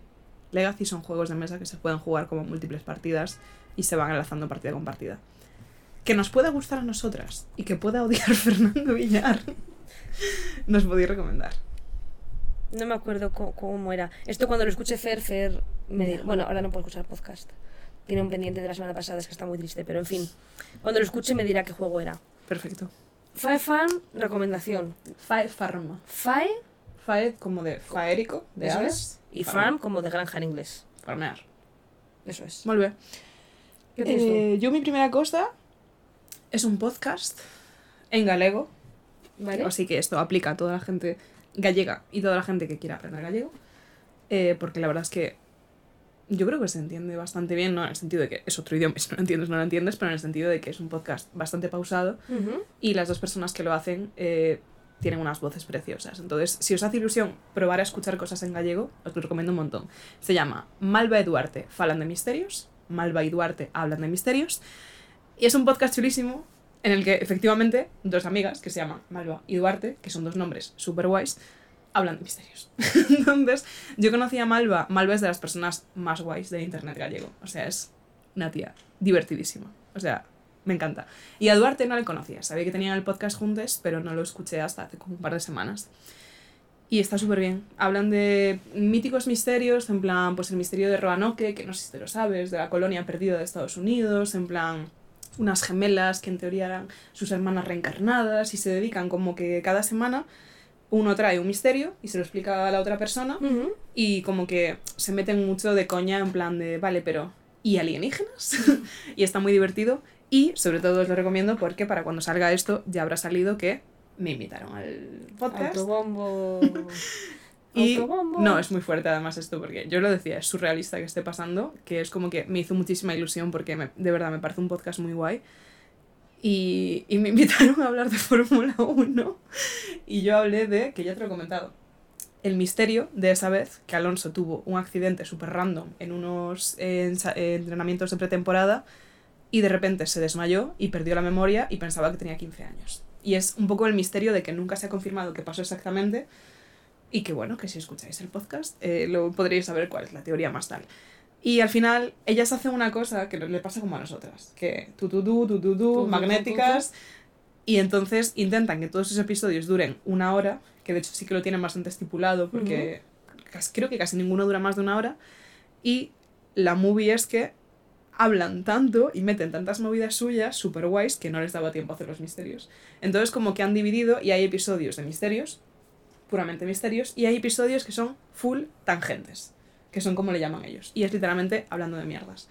Legacy son juegos de mesa que se pueden jugar como múltiples partidas y se van enlazando partida con partida. Que nos pueda gustar a nosotras y que pueda odiar [LAUGHS] Fernando Villar, nos podéis recomendar. No me acuerdo co- cómo, era. Esto cuando lo escuché Fer, Fer me dirá. Bueno, ahora no puedo escuchar podcast. Tiene un pendiente de la semana pasada, es que está muy triste, pero en fin. Cuando lo escuche me dirá qué juego era. Perfecto. Five Fan, recomendación. Fae Farm. Fae Fae como de faérico, de aves. es. y Farm como de granja en inglés. Farmear. Eso es. Molt bé. Eh, yo mi primera cosa es un podcast en galego, ¿Vale? así que esto aplica a toda la gente gallega y toda la gente que quiera aprender gallego, eh, porque la verdad es que yo creo que se entiende bastante bien, no en el sentido de que es otro idioma, y [LAUGHS] si no lo entiendes, no lo entiendes, pero en el sentido de que es un podcast bastante pausado y las dos personas que lo hacen eh, tienen unas voces preciosas. Entonces, si os hace ilusión probar a escuchar cosas en gallego, os lo recomiendo un montón. Se llama Malva y Duarte falan de misterios, Malva y Duarte hablan de misterios, y es un podcast chulísimo en el que efectivamente dos amigas que se llaman Malva y Duarte, que son dos nombres super guays, hablan de misterios. [LAUGHS] Entonces, yo conocí a Malva, Malva es de las personas más guays de internet gallego, o sea, es una tía divertidísima, o sea, me encanta. Y a Duarte no le conocía, sabía que tenían el podcast juntos, pero no lo escuché hasta hace como un par de semanas. Y está súper bien. Hablan de míticos misterios, en plan, pues el misterio de Roanoke, que no sé si te lo sabes, de la colonia perdida de Estados Unidos, en plan, unas gemelas que en teoría eran sus hermanas reencarnadas y se dedican como que cada semana uno trae un misterio y se lo explica a la otra persona y como que se meten mucho de coña en plan de, vale, pero ¿y alienígenas? [LAUGHS] y está muy divertido y sobre todo os lo recomiendo porque para cuando salga esto ya habrá salido que me invitaron al podcast. Autobombo. [LAUGHS] Y Autobombo. no, es muy fuerte además esto, porque yo lo decía, es surrealista que esté pasando, que es como que me hizo muchísima ilusión porque me- de verdad me parece un podcast muy guay. Y, y me [LAUGHS] invitaron a hablar de Fórmula 1 y yo hablé de, que ya te lo he comentado, el misterio de esa vez que Alonso tuvo un accidente súper random en unos eh, eh, entrenamientos de pretemporada y de repente se desmayó y perdió la memoria y pensaba que tenía 15 años. Y es un poco el misterio de que nunca se ha confirmado qué pasó exactamente y que bueno, que si escucháis el podcast eh, lo podréis saber cuál es la teoría más tal. Y al final ellas hacen una cosa que le pasa como a nosotras, que tu tu tu tu tu Tu, magnéticas y entonces intentan que todos esos episodios duren una hora, que de hecho sí que lo tienen bastante estipulado porque creo que casi ninguno dura más de una hora y la movie es que hablan tanto y meten tantas movidas suyas super guays que no les daba tiempo a hacer los misterios. Entonces como que han dividido y hay episodios de misterios, puramente misterios, y hay episodios que son full tangentes, que son como le llaman ellos. Y es literalmente hablando de mierdas.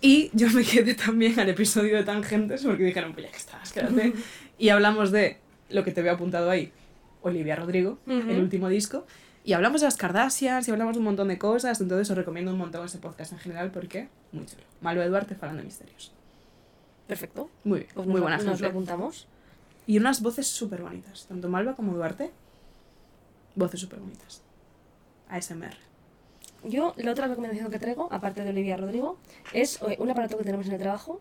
Y yo me quedé también al episodio de tangentes porque dijeron, pues ya que estás, quédate. [LAUGHS] y hablamos de lo que te veo apuntado ahí, Olivia Rodrigo, el último disco. Y hablamos de las Kardashians y hablamos de un montón de cosas, entonces os recomiendo un montón ese podcast en general porque muy chulo. Malo Eduarte falando de misterios. Perfecto. Muy, Pues muy nos, buena nos gente. apuntamos. Y unas voces súper bonitas, tanto Malva como Duarte. Voces súper bonitas. ASMR. Yo, la otra recomendación que traigo, aparte de Olivia Rodrigo, es un aparato que tenemos en el trabajo,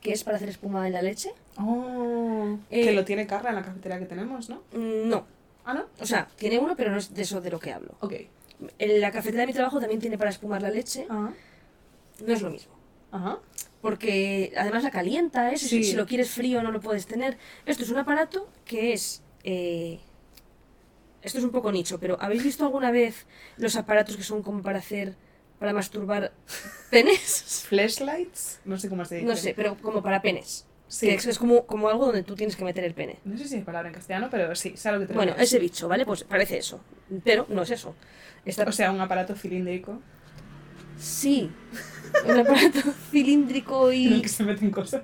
que es para hacer espuma en la leche. Oh, Eh, que lo tiene Carla en la cafetería que tenemos, ¿no? Mm, No, Ah, ¿no? o sea, tiene uno, pero no es de eso de lo que hablo. Ok. En la cafetería de mi trabajo también tiene para espumar la leche. Ajá. No es lo mismo. Ajá. Porque además la calienta, ¿eh? Si- Sí. si lo quieres frío no lo puedes tener. Esto es un aparato que es... eh, esto es un poco nicho, pero ¿habéis visto alguna vez los aparatos que son como para hacer, para masturbar penes? [LAUGHS] Flashlights. No sé cómo se dice. No sé, pero como para penes. Sí. Que es, es como, como algo donde tú tienes que meter el pene. No sé si hay palabra en castellano, pero sí, sé a lo que te Bueno, ese bicho, ¿vale? Pues parece eso. Pero no es eso. Está, O sea, un aparato cilíndrico sí. Un aparato [LAUGHS] cilíndrico en el y... que se meten cosas.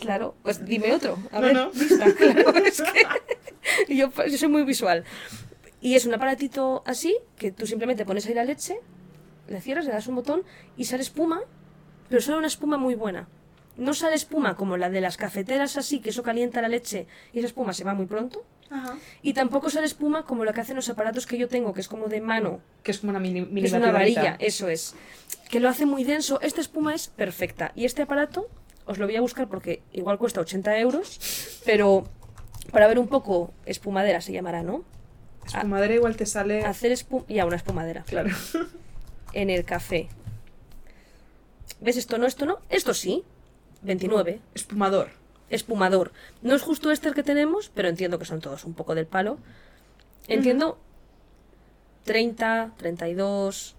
Claro, pues dime otro. A No, ver, no. vista, [LAUGHS] claro, es que [LAUGHS] yo, yo soy muy visual. Y es un aparatito así, que tú simplemente pones ahí la leche, le cierras, le das un botón y sale espuma, pero sale una espuma muy buena. No sale espuma como la de las cafeteras así, que eso calienta la leche y esa espuma se va muy pronto. Ajá. Y tampoco sale espuma como la que hacen los aparatos que yo tengo, que es como de mano, Que es como una mini, mini que es una varilla, eso es. Que lo hace muy denso. Esta espuma es perfecta. Y este aparato, os lo voy a buscar porque igual cuesta 80 euros, pero para ver un poco, espumadera se llamará, ¿no? Espumadera igual te sale... Hacer espuma... Ya, una espumadera. Claro. en el café. ¿Ves esto no, esto no? Esto sí. 29. Espumador. Espumador. No es justo este el que tenemos, pero entiendo que son todos un poco del palo. Entiendo 30, 32.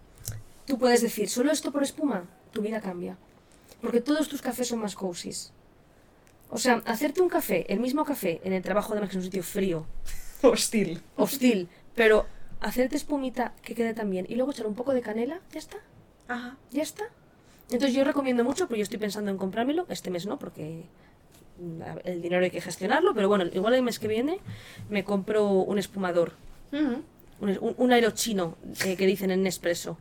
Tú puedes decir, solo esto por espuma, tu vida cambia. Porque todos tus cafés son más cozies. O sea, hacerte un café, el mismo café, en el trabajo de en un sitio frío, Hostil. hostil, pero hacerte espumita que quede tan bien y luego echar un poco de canela, ya está, Ajá. ya está. Entonces yo recomiendo mucho, porque yo estoy pensando en comprármelo, este mes no, porque el dinero hay que gestionarlo, pero bueno, igual el mes que viene me compro un espumador, Ujú. un, un, un aerochino eh, que dicen en Nespresso.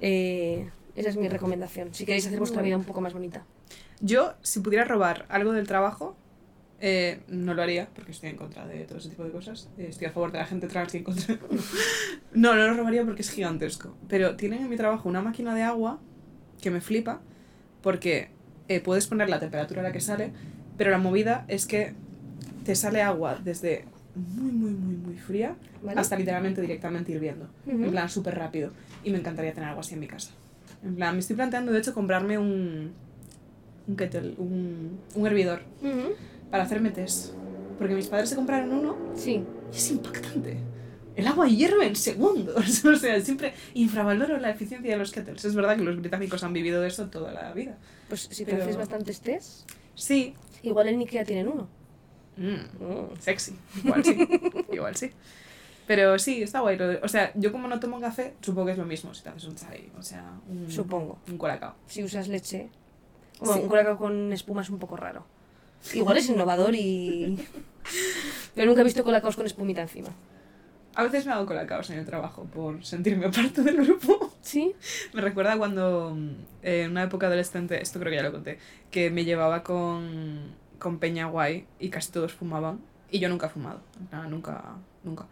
Eh, esa es mi recomendación, si queréis hacer vuestra vida un poco más bonita. Yo, si pudiera robar algo del trabajo, eh, no lo haría, porque estoy en contra de todo ese tipo de cosas. Eh, estoy a favor de la gente trans y en contra. [LAUGHS] no, no lo robaría porque es gigantesco. Pero tienen en mi trabajo una máquina de agua que me flipa, porque eh, puedes poner la temperatura a la que sale, pero la movida es que te sale agua desde muy, muy, muy, muy fría ¿Vale? hasta literalmente directamente hirviendo. Ujú. En plan, súper rápido. Y me encantaría tener algo así en mi casa. En plan, me estoy planteando, de hecho, comprarme un. un kettle, un, un hervidor para hacerme test. Porque mis padres se compraron uno Sí, y es impactante. El agua hierve en segundos. [LAUGHS] o sea, siempre infravaloro la eficiencia de los kettles. Es verdad que los británicos han vivido de eso toda la vida. pues si te Pero- haces bastantes test, Sí. igual en Ikea tienen uno. Mm, Mm. sexy. Igual sí. [LAUGHS] Igual sí. Pero sí, está guay. o sea, yo como no tomo café, supongo que es lo mismo si te haces un chai. O sea, un, Supongo. un colacao. si usas leche. Bueno, Sí. un colacao con espuma es un poco raro. Igual es innovador y... [LAUGHS] Pero nunca he visto colacaos con espumita encima. A veces me hago colacaos en el trabajo por sentirme [LAUGHS] parte del grupo. ¿Sí? Me recuerda cuando eh, en una época adolescente, esto creo que ya lo conté, que me llevaba con, con Peña Guay y casi todos fumaban. Y yo nunca he fumado. Plan, nunca, nunca.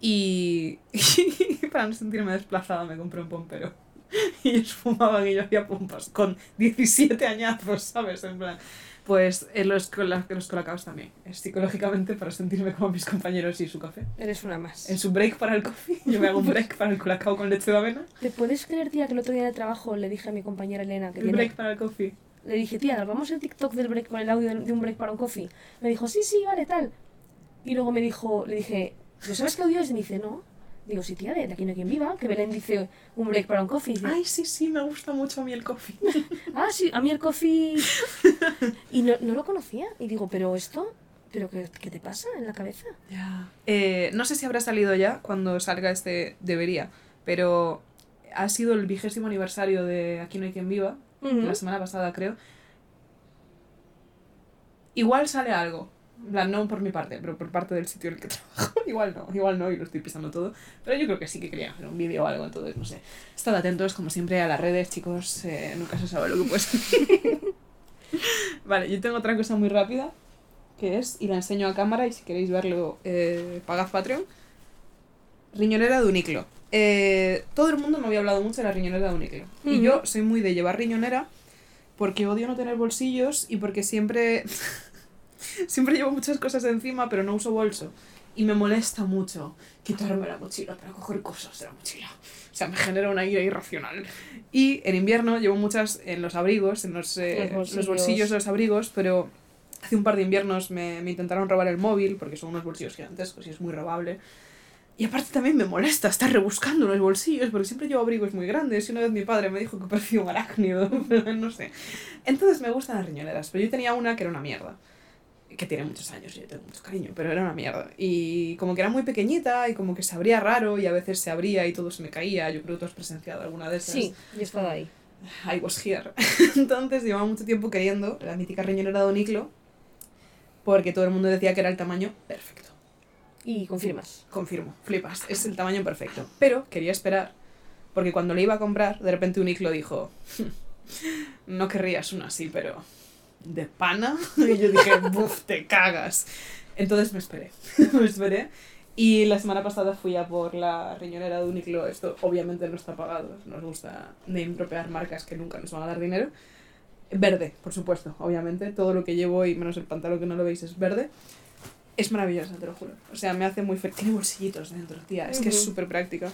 Y, [LAUGHS] y para no sentirme desplazada me compré un pompero. [LAUGHS] Y ellos fumaban y yo hacía pompas con 17 añazos, ¿sabes? En plan. Pues eh, los, cola- los colacaos también. Es psicológicamente para sentirme como mis compañeros y su café. Eres una más. En su break para el coffee, yo me hago un break para el colacao con leche de avena. ¿Te puedes creer, tía, que el otro día en el trabajo le dije a mi compañera Elena que El viene- break para el coffee. Le dije, tía, grabamos el TikTok del break con el audio de un break para un coffee. Me dijo, sí, sí, vale, tal. Y luego me dijo, le dije, ¿pero sabes qué audio es? Y me dice, no. Digo, sí, tía, de aquí no hay quien viva, que Belén dice un break para un coffee. Dice, Ay, sí, sí, me gusta mucho a mí el coffee. [LAUGHS] ah, sí, a mí el coffee... [LAUGHS] Y no, no lo conocía. Y digo, ¿pero esto? ¿Pero qué, qué te pasa en la cabeza? Eh, no sé si habrá salido ya cuando salga este. Debería. Pero ha sido el vigésimo aniversario de Aquí no hay quien viva. La semana pasada, creo. Igual sale algo. Plan, no por mi parte, pero por parte del sitio en el que [LAUGHS] trabajo. igual no, igual no, y lo estoy pisando todo. Pero yo creo que sí que quería hacer un vídeo o algo, entonces no sé. Estad atentos, como siempre, a las redes, chicos. eh, nunca se sabe lo que puede salir. [LAUGHS] vale, yo tengo otra cosa muy rápida, que es, y la enseño a cámara, y si queréis verlo, eh, pagad Patreon. Riñonera de Uniclo. Eh, todo el mundo me había hablado mucho de la riñonera de Uniclo. Y yo soy muy de llevar riñonera porque odio no tener bolsillos y porque siempre [LAUGHS] siempre llevo muchas cosas encima pero no uso bolso y me molesta mucho quitarme la mochila para coger cosas de la mochila o sea me genera una ira irracional y en invierno llevo muchas en los abrigos en los, eh, Los bolsillos. los bolsillos de los abrigos pero hace un par de inviernos me, me intentaron robar el móvil porque son unos bolsillos gigantescos y es muy robable y aparte también me molesta estar rebuscando los bolsillos porque siempre llevo abrigos muy grandes y una vez mi padre me dijo que parecía un arácnido, [LAUGHS] no sé. Entonces me gustan las riñoneras, pero yo tenía una que era una mierda. Que tiene muchos años yo tengo mucho cariño, pero era una mierda. Y como que era muy pequeñita y como que se abría raro y a veces se abría y todo se me caía. Yo creo que tú has presenciado alguna de esas. Sí, yo he estado ahí. I was here. [LAUGHS] Entonces llevaba mucho tiempo queriendo la mítica riñonera de Oniclo porque todo el mundo decía que era el tamaño perfecto. Y confirmas. Confirmo, flipas, es el tamaño perfecto. Pero quería esperar, porque cuando le iba a comprar, de repente Uniqlo dijo, no querrías una así, pero de pana. [LAUGHS] Y yo dije, buf, te cagas. Entonces me esperé, [LAUGHS] me esperé. Y la semana pasada fui a por la riñonera de Uniqlo. Esto obviamente no está pagado, nos gusta name dropear marcas que nunca nos van a dar dinero. Verde, por supuesto, obviamente. Todo lo que llevo y menos el pantalón que no lo veis es verde. Es maravillosa, te lo juro. O sea, me hace muy feliz. Tiene bolsillitos dentro, tía. Es que es súper práctica.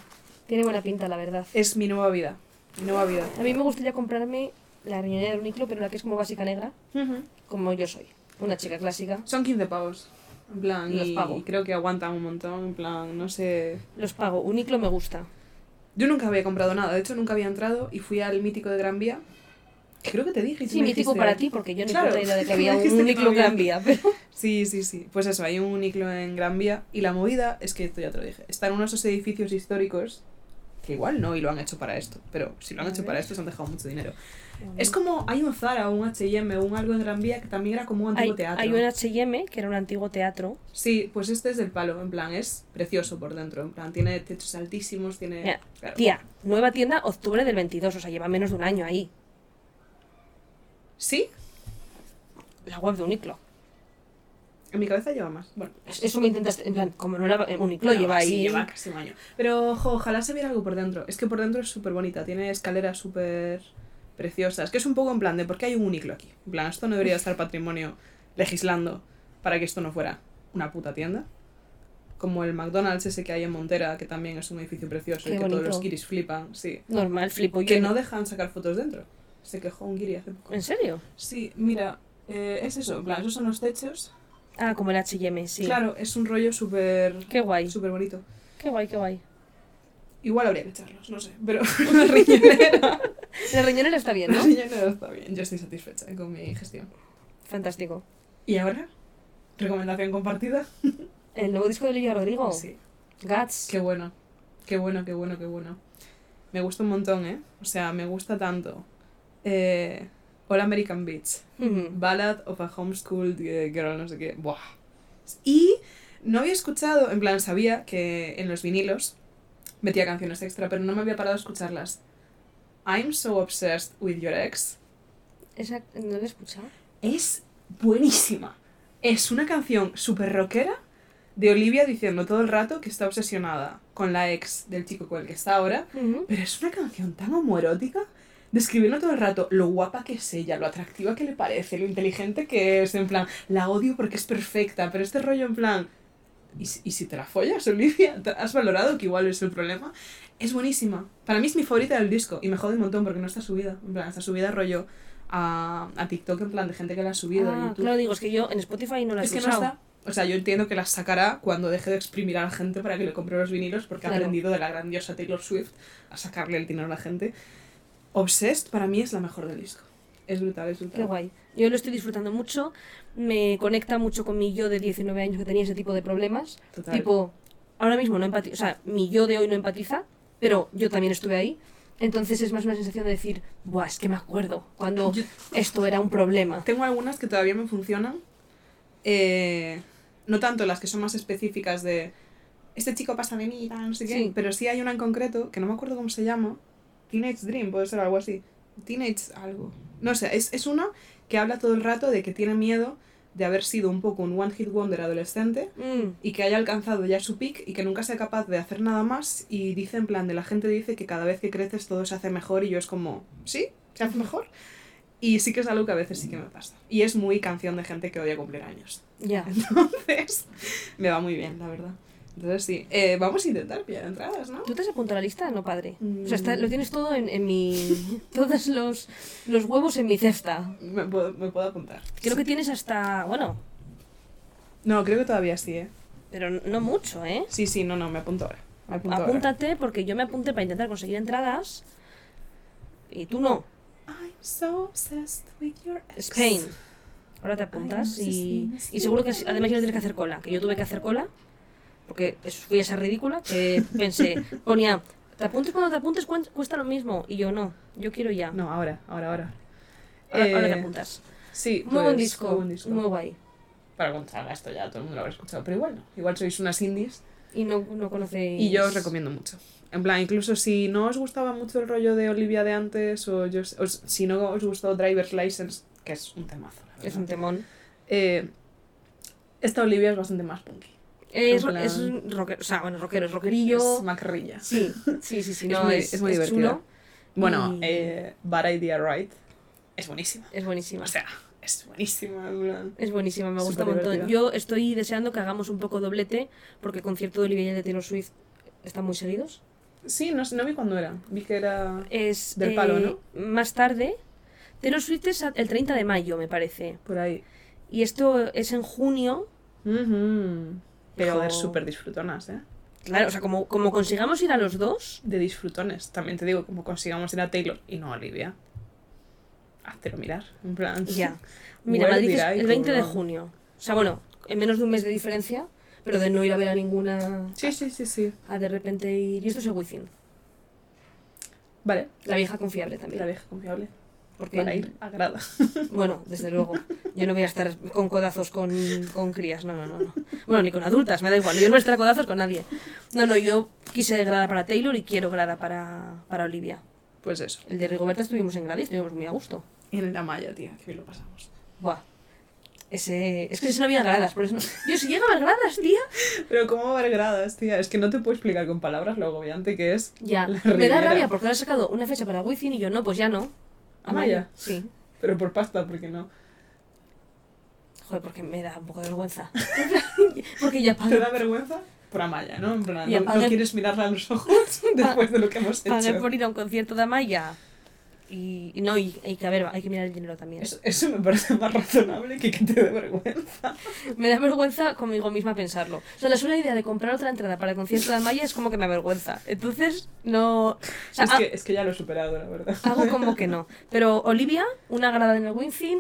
Tiene buena pinta, la verdad. Es mi nueva vida. No va vida. A mí me gustaría comprarme la riñonera de Uniqlo, pero la que es como básica negra, como yo soy. Una chica clásica. Son 15 pavos. En plan, Los y pago. creo que aguantan un montón. En plan, no sé. Los pago. Uniqlo me gusta. Yo nunca había comprado nada. De hecho, nunca había entrado y fui al mítico de Gran Vía. Que creo que te dije. y Sí, mítico dijiste- para ti, porque yo no Claro. idea de que [LAUGHS] había un Uniqlo había. Gran Vía, pero... [LAUGHS] Sí, sí, sí. Pues eso, hay un Uniqlo en Gran Vía. Y la movida es que esto ya te lo dije. Está en uno de esos edificios históricos. Que igual no, y lo han hecho para esto. Pero si lo han hecho para esto, se han dejado mucho dinero. Es como hay un Zara, un HM, un algo en Gran Vía que también era como un antiguo Hay, teatro. hay un H&M, que era un antiguo teatro. Sí, pues este es del palo, en plan, es precioso por dentro, en plan, tiene techos altísimos, tiene... Mira, claro. Tía, nueva tienda, octubre del 22, o sea, lleva menos de un año ahí. ¿Sí? La web de Uniqlo. En mi cabeza lleva más. Bueno, Es- Eso me intentas, en plan, como no era Uniqlo, no, lleva sí, ahí... lleva casi un año. Pero, ojo, ojalá se viera algo por dentro. Es que por dentro es súper bonita, tiene escaleras súper preciosas. Que es un poco en plan de, ¿por qué hay un Uniqlo aquí? En plan, esto no debería estar patrimonio legislando para que esto no fuera una puta tienda. Como el McDonald's ese que hay en Montera, que también es un edificio precioso y Qué que todos bonito. los guiris flipan, sí. Normal, flipo yo. Que no dejan sacar fotos dentro. Se quejó un guiri hace poco. ¿En serio? Sí, mira, eh, es eso, en plan, esos son los techos. Ah, como el H&M, sí. Claro, es un rollo súper Qué guay, súper bonito. qué guay, qué guay. Igual habría que echarlos, no sé, pero [LAUGHS] [LAUGHS] la riñonera, La riñonera está bien, la ¿no? riñonera está bien, yo estoy satisfecha con mi gestión. Fantástico. ¿Y ahora? ¿Recomendación compartida? [LAUGHS] El nuevo disco de Olivia Rodrigo. Sí, Guts. qué bueno, qué bueno, qué bueno, qué bueno. Me gusta un montón, ¿eh? O sea, me gusta tanto. Eh, All American Beach. Ujú. Ballad of a Homeschooled eh, Girl, no sé qué. Buah. Y no había escuchado, en plan, sabía que en los vinilos metía canciones extra, pero no me había parado a escucharlas. I'm so obsessed with your ex. Esa, ¿No la he escuchado? Es buenísima. Es una canción súper rockera de Olivia diciendo todo el rato que está obsesionada con la ex del chico con el que está ahora, pero es una canción tan homoerótica, describiendo todo el rato lo guapa que es ella, lo atractiva que le parece, lo inteligente que es, en plan, la odio porque es perfecta, pero este rollo en plan, ¿y, si- y si te la follas, Olivia? ¿Te ¿Has valorado que igual es el problema? Es buenísima. Para mí es mi favorita del disco y me jode un montón porque no está subida. En plan, está subida rollo a, a TikTok, en plan, de gente que la ha subido a Ah, YouTube. claro, digo, es que yo en Spotify no la he Es que no está. O sea, yo entiendo que las sacará cuando deje de exprimir a la gente para que le compre los vinilos, porque ha Claro. aprendido de la grandiosa Taylor Swift a sacarle el dinero a la gente. Obsessed para mí es la mejor del disco. Es brutal, es brutal. Qué guay. Yo lo estoy disfrutando mucho. Me conecta mucho con mi yo de 19 años que tenía ese tipo de problemas. Total. Tipo, ahora mismo no empatiza. O sea, mi yo de hoy no empatiza, pero yo también estuve ahí. Entonces es más una sensación de decir, Buah, es que me acuerdo cuando Yo- esto era un problema. Tengo algunas que todavía me funcionan. Eh, no tanto las que son más específicas de este chico pasa de mí, no sé qué. Sí. Pero sí hay una en concreto que no me acuerdo cómo se llama. Teenage Dream, puede ser algo así. Teenage algo. No sé, es, es una que habla todo el rato de que tiene miedo de haber sido un poco un one hit wonder adolescente Mm, y que haya alcanzado ya su peak y que nunca sea capaz de hacer nada más y dice en plan de la gente dice que cada vez que creces todo se hace mejor y yo es como, ¿sí? ¿Se hace mejor? Y sí que es algo que a veces sí que me pasa. Y es muy canción de gente que odia cumplir años. ya. [LAUGHS] Entonces, me va muy bien, la verdad. Entonces sí, Eh, vamos a intentar pillar entradas, ¿no? ¿Tú te has apuntado a la lista? No, padre. Mm. O sea, está- lo tienes todo en, en mi... [LAUGHS] Todos los, los huevos en mi cesta. Me puedo, me puedo apuntar. Creo que tienes hasta... Bueno, No, creo que todavía sí, ¿eh? pero no mucho, ¿eh? Sí, sí, no, no, me apunto ahora. Me apunto ahora. Apúntate porque yo me apunté para intentar conseguir entradas y tú no. I'm so obsessed with your ex. Spain. Ahora te apuntas y, y seguro que además ya no tienes que hacer cola, que yo tuve que hacer cola porque eso fui esa ridícula que pensé, [LAUGHS] ponía, te apuntes cuando te apuntes cuesta lo mismo y yo no, yo quiero ya. No, ahora, ahora, ahora. Ahora, ahora te Eh, apuntas. Sí, Muy buen pues, disco, buen disco. muy guay. Para salga esto ya todo el mundo lo habrá escuchado, pero igual no. Igual sois unas indies Y no, no conocéis... y yo os recomiendo mucho. En plan, incluso si no os gustaba mucho el rollo de Olivia de antes o, yo, os- si no os gustó Driver's License, que es un temazo, la Es un temón. Eh, esta Olivia es bastante más punky. Es, plan- es un rockero, o sea, bueno, rockero, es rockerillo. Es macarrilla. Sí, sí, sí, sí, [LAUGHS] Es no, muy- es, es muy es divertida. chulo, Bueno, Y- eh, Bad Idea Right es buenísima. es buenísima. O sea, es buenísima. en plan. Es buenísima, me gusta un montón. divertida. Yo estoy deseando que hagamos un poco doblete, porque el concierto de Olivia y el de Taylor Swift están muy seguidos. Sí, no, no vi cuándo era. Vi que era. Es Del palo, ¿no? más tarde. Taylor Swift es el 30 de mayo, me parece. Por ahí. Y esto es en junio. Ujú. Pero- Joder, súper disfrutonas, ¿eh? Claro, o sea, como, como consigamos ir a los dos, De disfrutones. También te digo, como consigamos ir a Taylor y no a Olivia. Háztelo mirar. En plan. ya. [LAUGHS] Mira, Madrid es el 20 de junio. O sea, bueno, en menos de un mes de diferencia, pero de no ir a ver a ninguna. Sí, sí, sí, sí. A de repente ir. Y esto es el Wizzing. Vale. La vieja confiable también. La vieja confiable. Porque, Para ir a grada. Bueno, desde luego. Yo no voy a estar con codazos con, con crías, no, no, no, no. Bueno, ni con adultas, me da igual. Yo no voy a estar a codazos con nadie. No, no, yo quise grada para Taylor y quiero grada para, para Olivia. Pues eso. El de Rigoberta estuvimos en grada y estuvimos muy a gusto. Y en la malla, tía, que bien lo pasamos. Buah. Ese, es que ese no había gradas, por eso no- Yo si llega a haber gradas, tía. Pero ¿cómo va a haber gradas, tía? Es que no te puedo explicar con palabras lo agobiante que es. Ya. la Me da rabia porque ahora he sacado una fecha para Wizzing y yo no, pues ya no. Amaya. Sí. Pero por pasta, porque no. Joder, porque me da un poco de vergüenza. [LAUGHS] porque ya ¿Te pagué, da vergüenza? Por Amaya, ¿no? En plan, no, no apague- quieres mirarla a los ojos [LAUGHS] después de lo que hemos pagué hecho. por ir a un concierto de Amaya. Y, y no, y hay que, a ver, hay que mirar el dinero también. Eso, eso me parece más razonable que que te dé vergüenza. Me da vergüenza conmigo misma pensarlo. O sea, la sola idea de comprar otra entrada para el concierto de Amaya es como que me avergüenza. Entonces, no... O sea, es, ha- que, es que ya lo he superado, la verdad. hago [LAUGHS] como que no. Pero Olivia, una grada en el Winzin,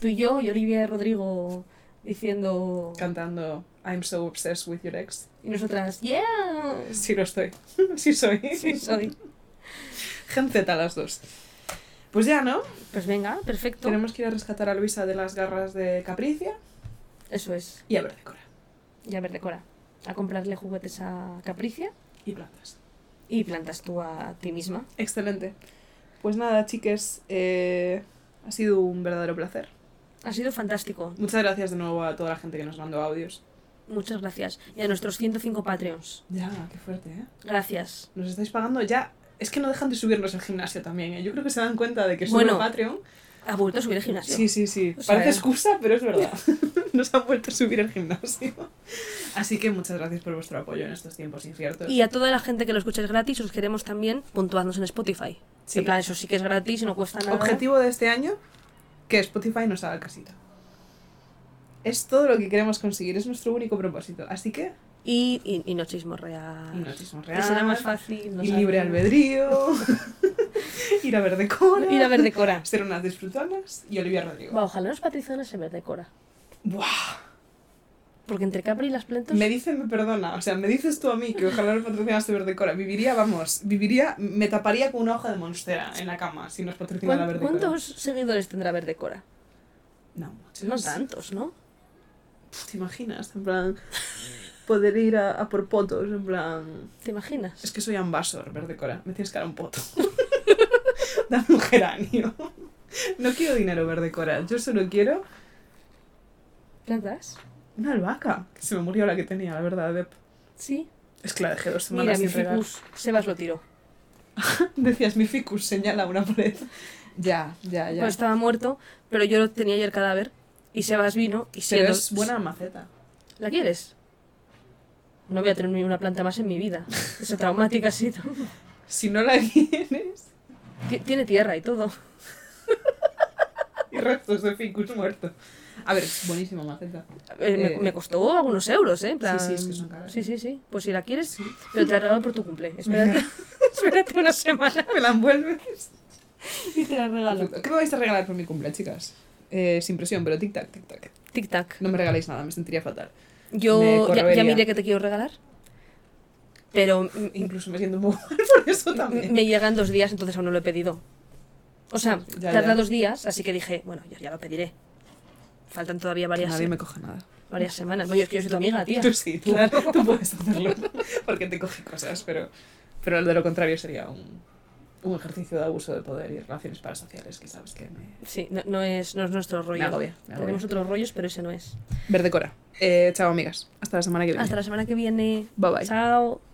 tú y yo, y Olivia y Rodrigo diciendo... Cantando I'm so obsessed with your ex. Y nosotras, ¡yeah! Sí lo estoy. [LAUGHS] Sí soy. Sí, soy. Gen Z las dos. Pues ya, ¿no? Pues venga, perfecto. Tenemos que ir a rescatar a Luisa de las garras de Capricia Eso es. y a ver decora. Ya ver decora. A comprarle juguetes a Capricia Y plantas. y plantas tú a ti misma. Excelente. Pues nada, chiques, eh, ha sido un verdadero placer. Ha sido fantástico. Muchas gracias de nuevo a toda la gente que nos mandó audios. Muchas gracias. Y a nuestros 105 Patreons. Ya, qué fuerte, ¿eh? Gracias. Nos estáis pagando ya. Es que no dejan de subirnos el gimnasio también, ¿eh? Yo creo que se dan cuenta de que sube Bueno, Patreon. Ha vuelto a subir el gimnasio. Sí, sí, sí. O Parece eh. excusa, pero es verdad. [LAUGHS] Nos han vuelto a subir el gimnasio. Así que muchas gracias por vuestro apoyo en estos tiempos inciertos. Y a toda la gente que lo escucháis gratis, os queremos también puntuadnos en Spotify. Sí. En plan, eso sí que es gratis y no cuesta nada. Objetivo de este año, que Spotify nos haga casita. Es todo lo que queremos conseguir, es nuestro único propósito. Así que, Y, y, y no chismorrear. y notismo Que real, será más fácil. no y libre albedrío, [LAUGHS] ir a ver decora, Ir a ver decora. ser unas disfrutonas y Olivia Rodrigo. Va, ojalá los patrizones se ver decora. Buah. Porque entre Capri y las plantas. Me dicen, me perdona, o sea, me dices tú a mí que ojalá los patrocinaste Verdecora. Viviría, vamos, viviría, me taparía con una hoja de monstera en la cama si nos patrocinara ¿Cuán- Verdecora. ¿Cuántos seguidores tendrá ver decora? No, muchos. No tantos, ¿no? ¿Te imaginas? En plan, poder ir a, a por potos, en plan... ¿Te imaginas? Es que soy ambassador, Verdecora, me tienes que dar un poto. [LAUGHS] Dame un geranio. No quiero dinero, Verdecora, yo solo quiero ¿Plantas? una albahaca. Que se me murió la que tenía, la verdad, Dep. Sí. Es que la dejé dos Mira, semanas mi sin regar. ficus. Sebas lo tiró. [LAUGHS] Decías, mi ficus señala una pared. Ya, ya, ya. Pues estaba muerto, pero yo lo tenía ya el cadáver. Y Sebas vino y Pero siendo- es buena maceta. ¿La quieres? No voy a tener ni una planta más en mi vida. [LAUGHS] Esa traumática sí. ¿no? Si no la tienes, Ti- Tiene tierra y todo. [LAUGHS] y restos de ficus muerto. A ver, es buenísima maceta. Eh, me, Eh, me costó algunos euros, ¿eh? En plan- sí, es que son caras. Sí, sí, sí. Pues si la quieres, pero te la regalo por tu cumple. [LAUGHS] Espérate, espérate una semana ¿Me la envuelves? y te la regalo. ¿Qué me vais a regalar por mi cumple, chicas? Eh, sin presión, pero tic-tac, tic-tac. Tic-tac. No me regaléis nada, me sentiría fatal. Yo ya, ya miré que te quiero regalar. Pero Incluso me siento un poco [LAUGHS] mal por eso también. me llegan dos días, entonces aún no lo he pedido. O sea, Ya, tarda ya. dos días, así que dije, bueno, ya, ya lo pediré. Faltan todavía varias, Nadie me coge nada. varias [LAUGHS] semanas. Bueno, es que yo soy tu amiga, tía. Tú sí, tú, tú puedes hacerlo. [LAUGHS] Porque te coge cosas, pero, pero de lo contrario sería un, un ejercicio de abuso de poder y relaciones parasociales que sabes que me... Sí, no, no es, no es nuestro rollo. Me agobia, me agobia. Tenemos otros rollos, pero ese no es. Verde Cora. Eh, chao, amigas. Hasta la semana que viene. Hasta la semana que viene. Bye bye. Chao.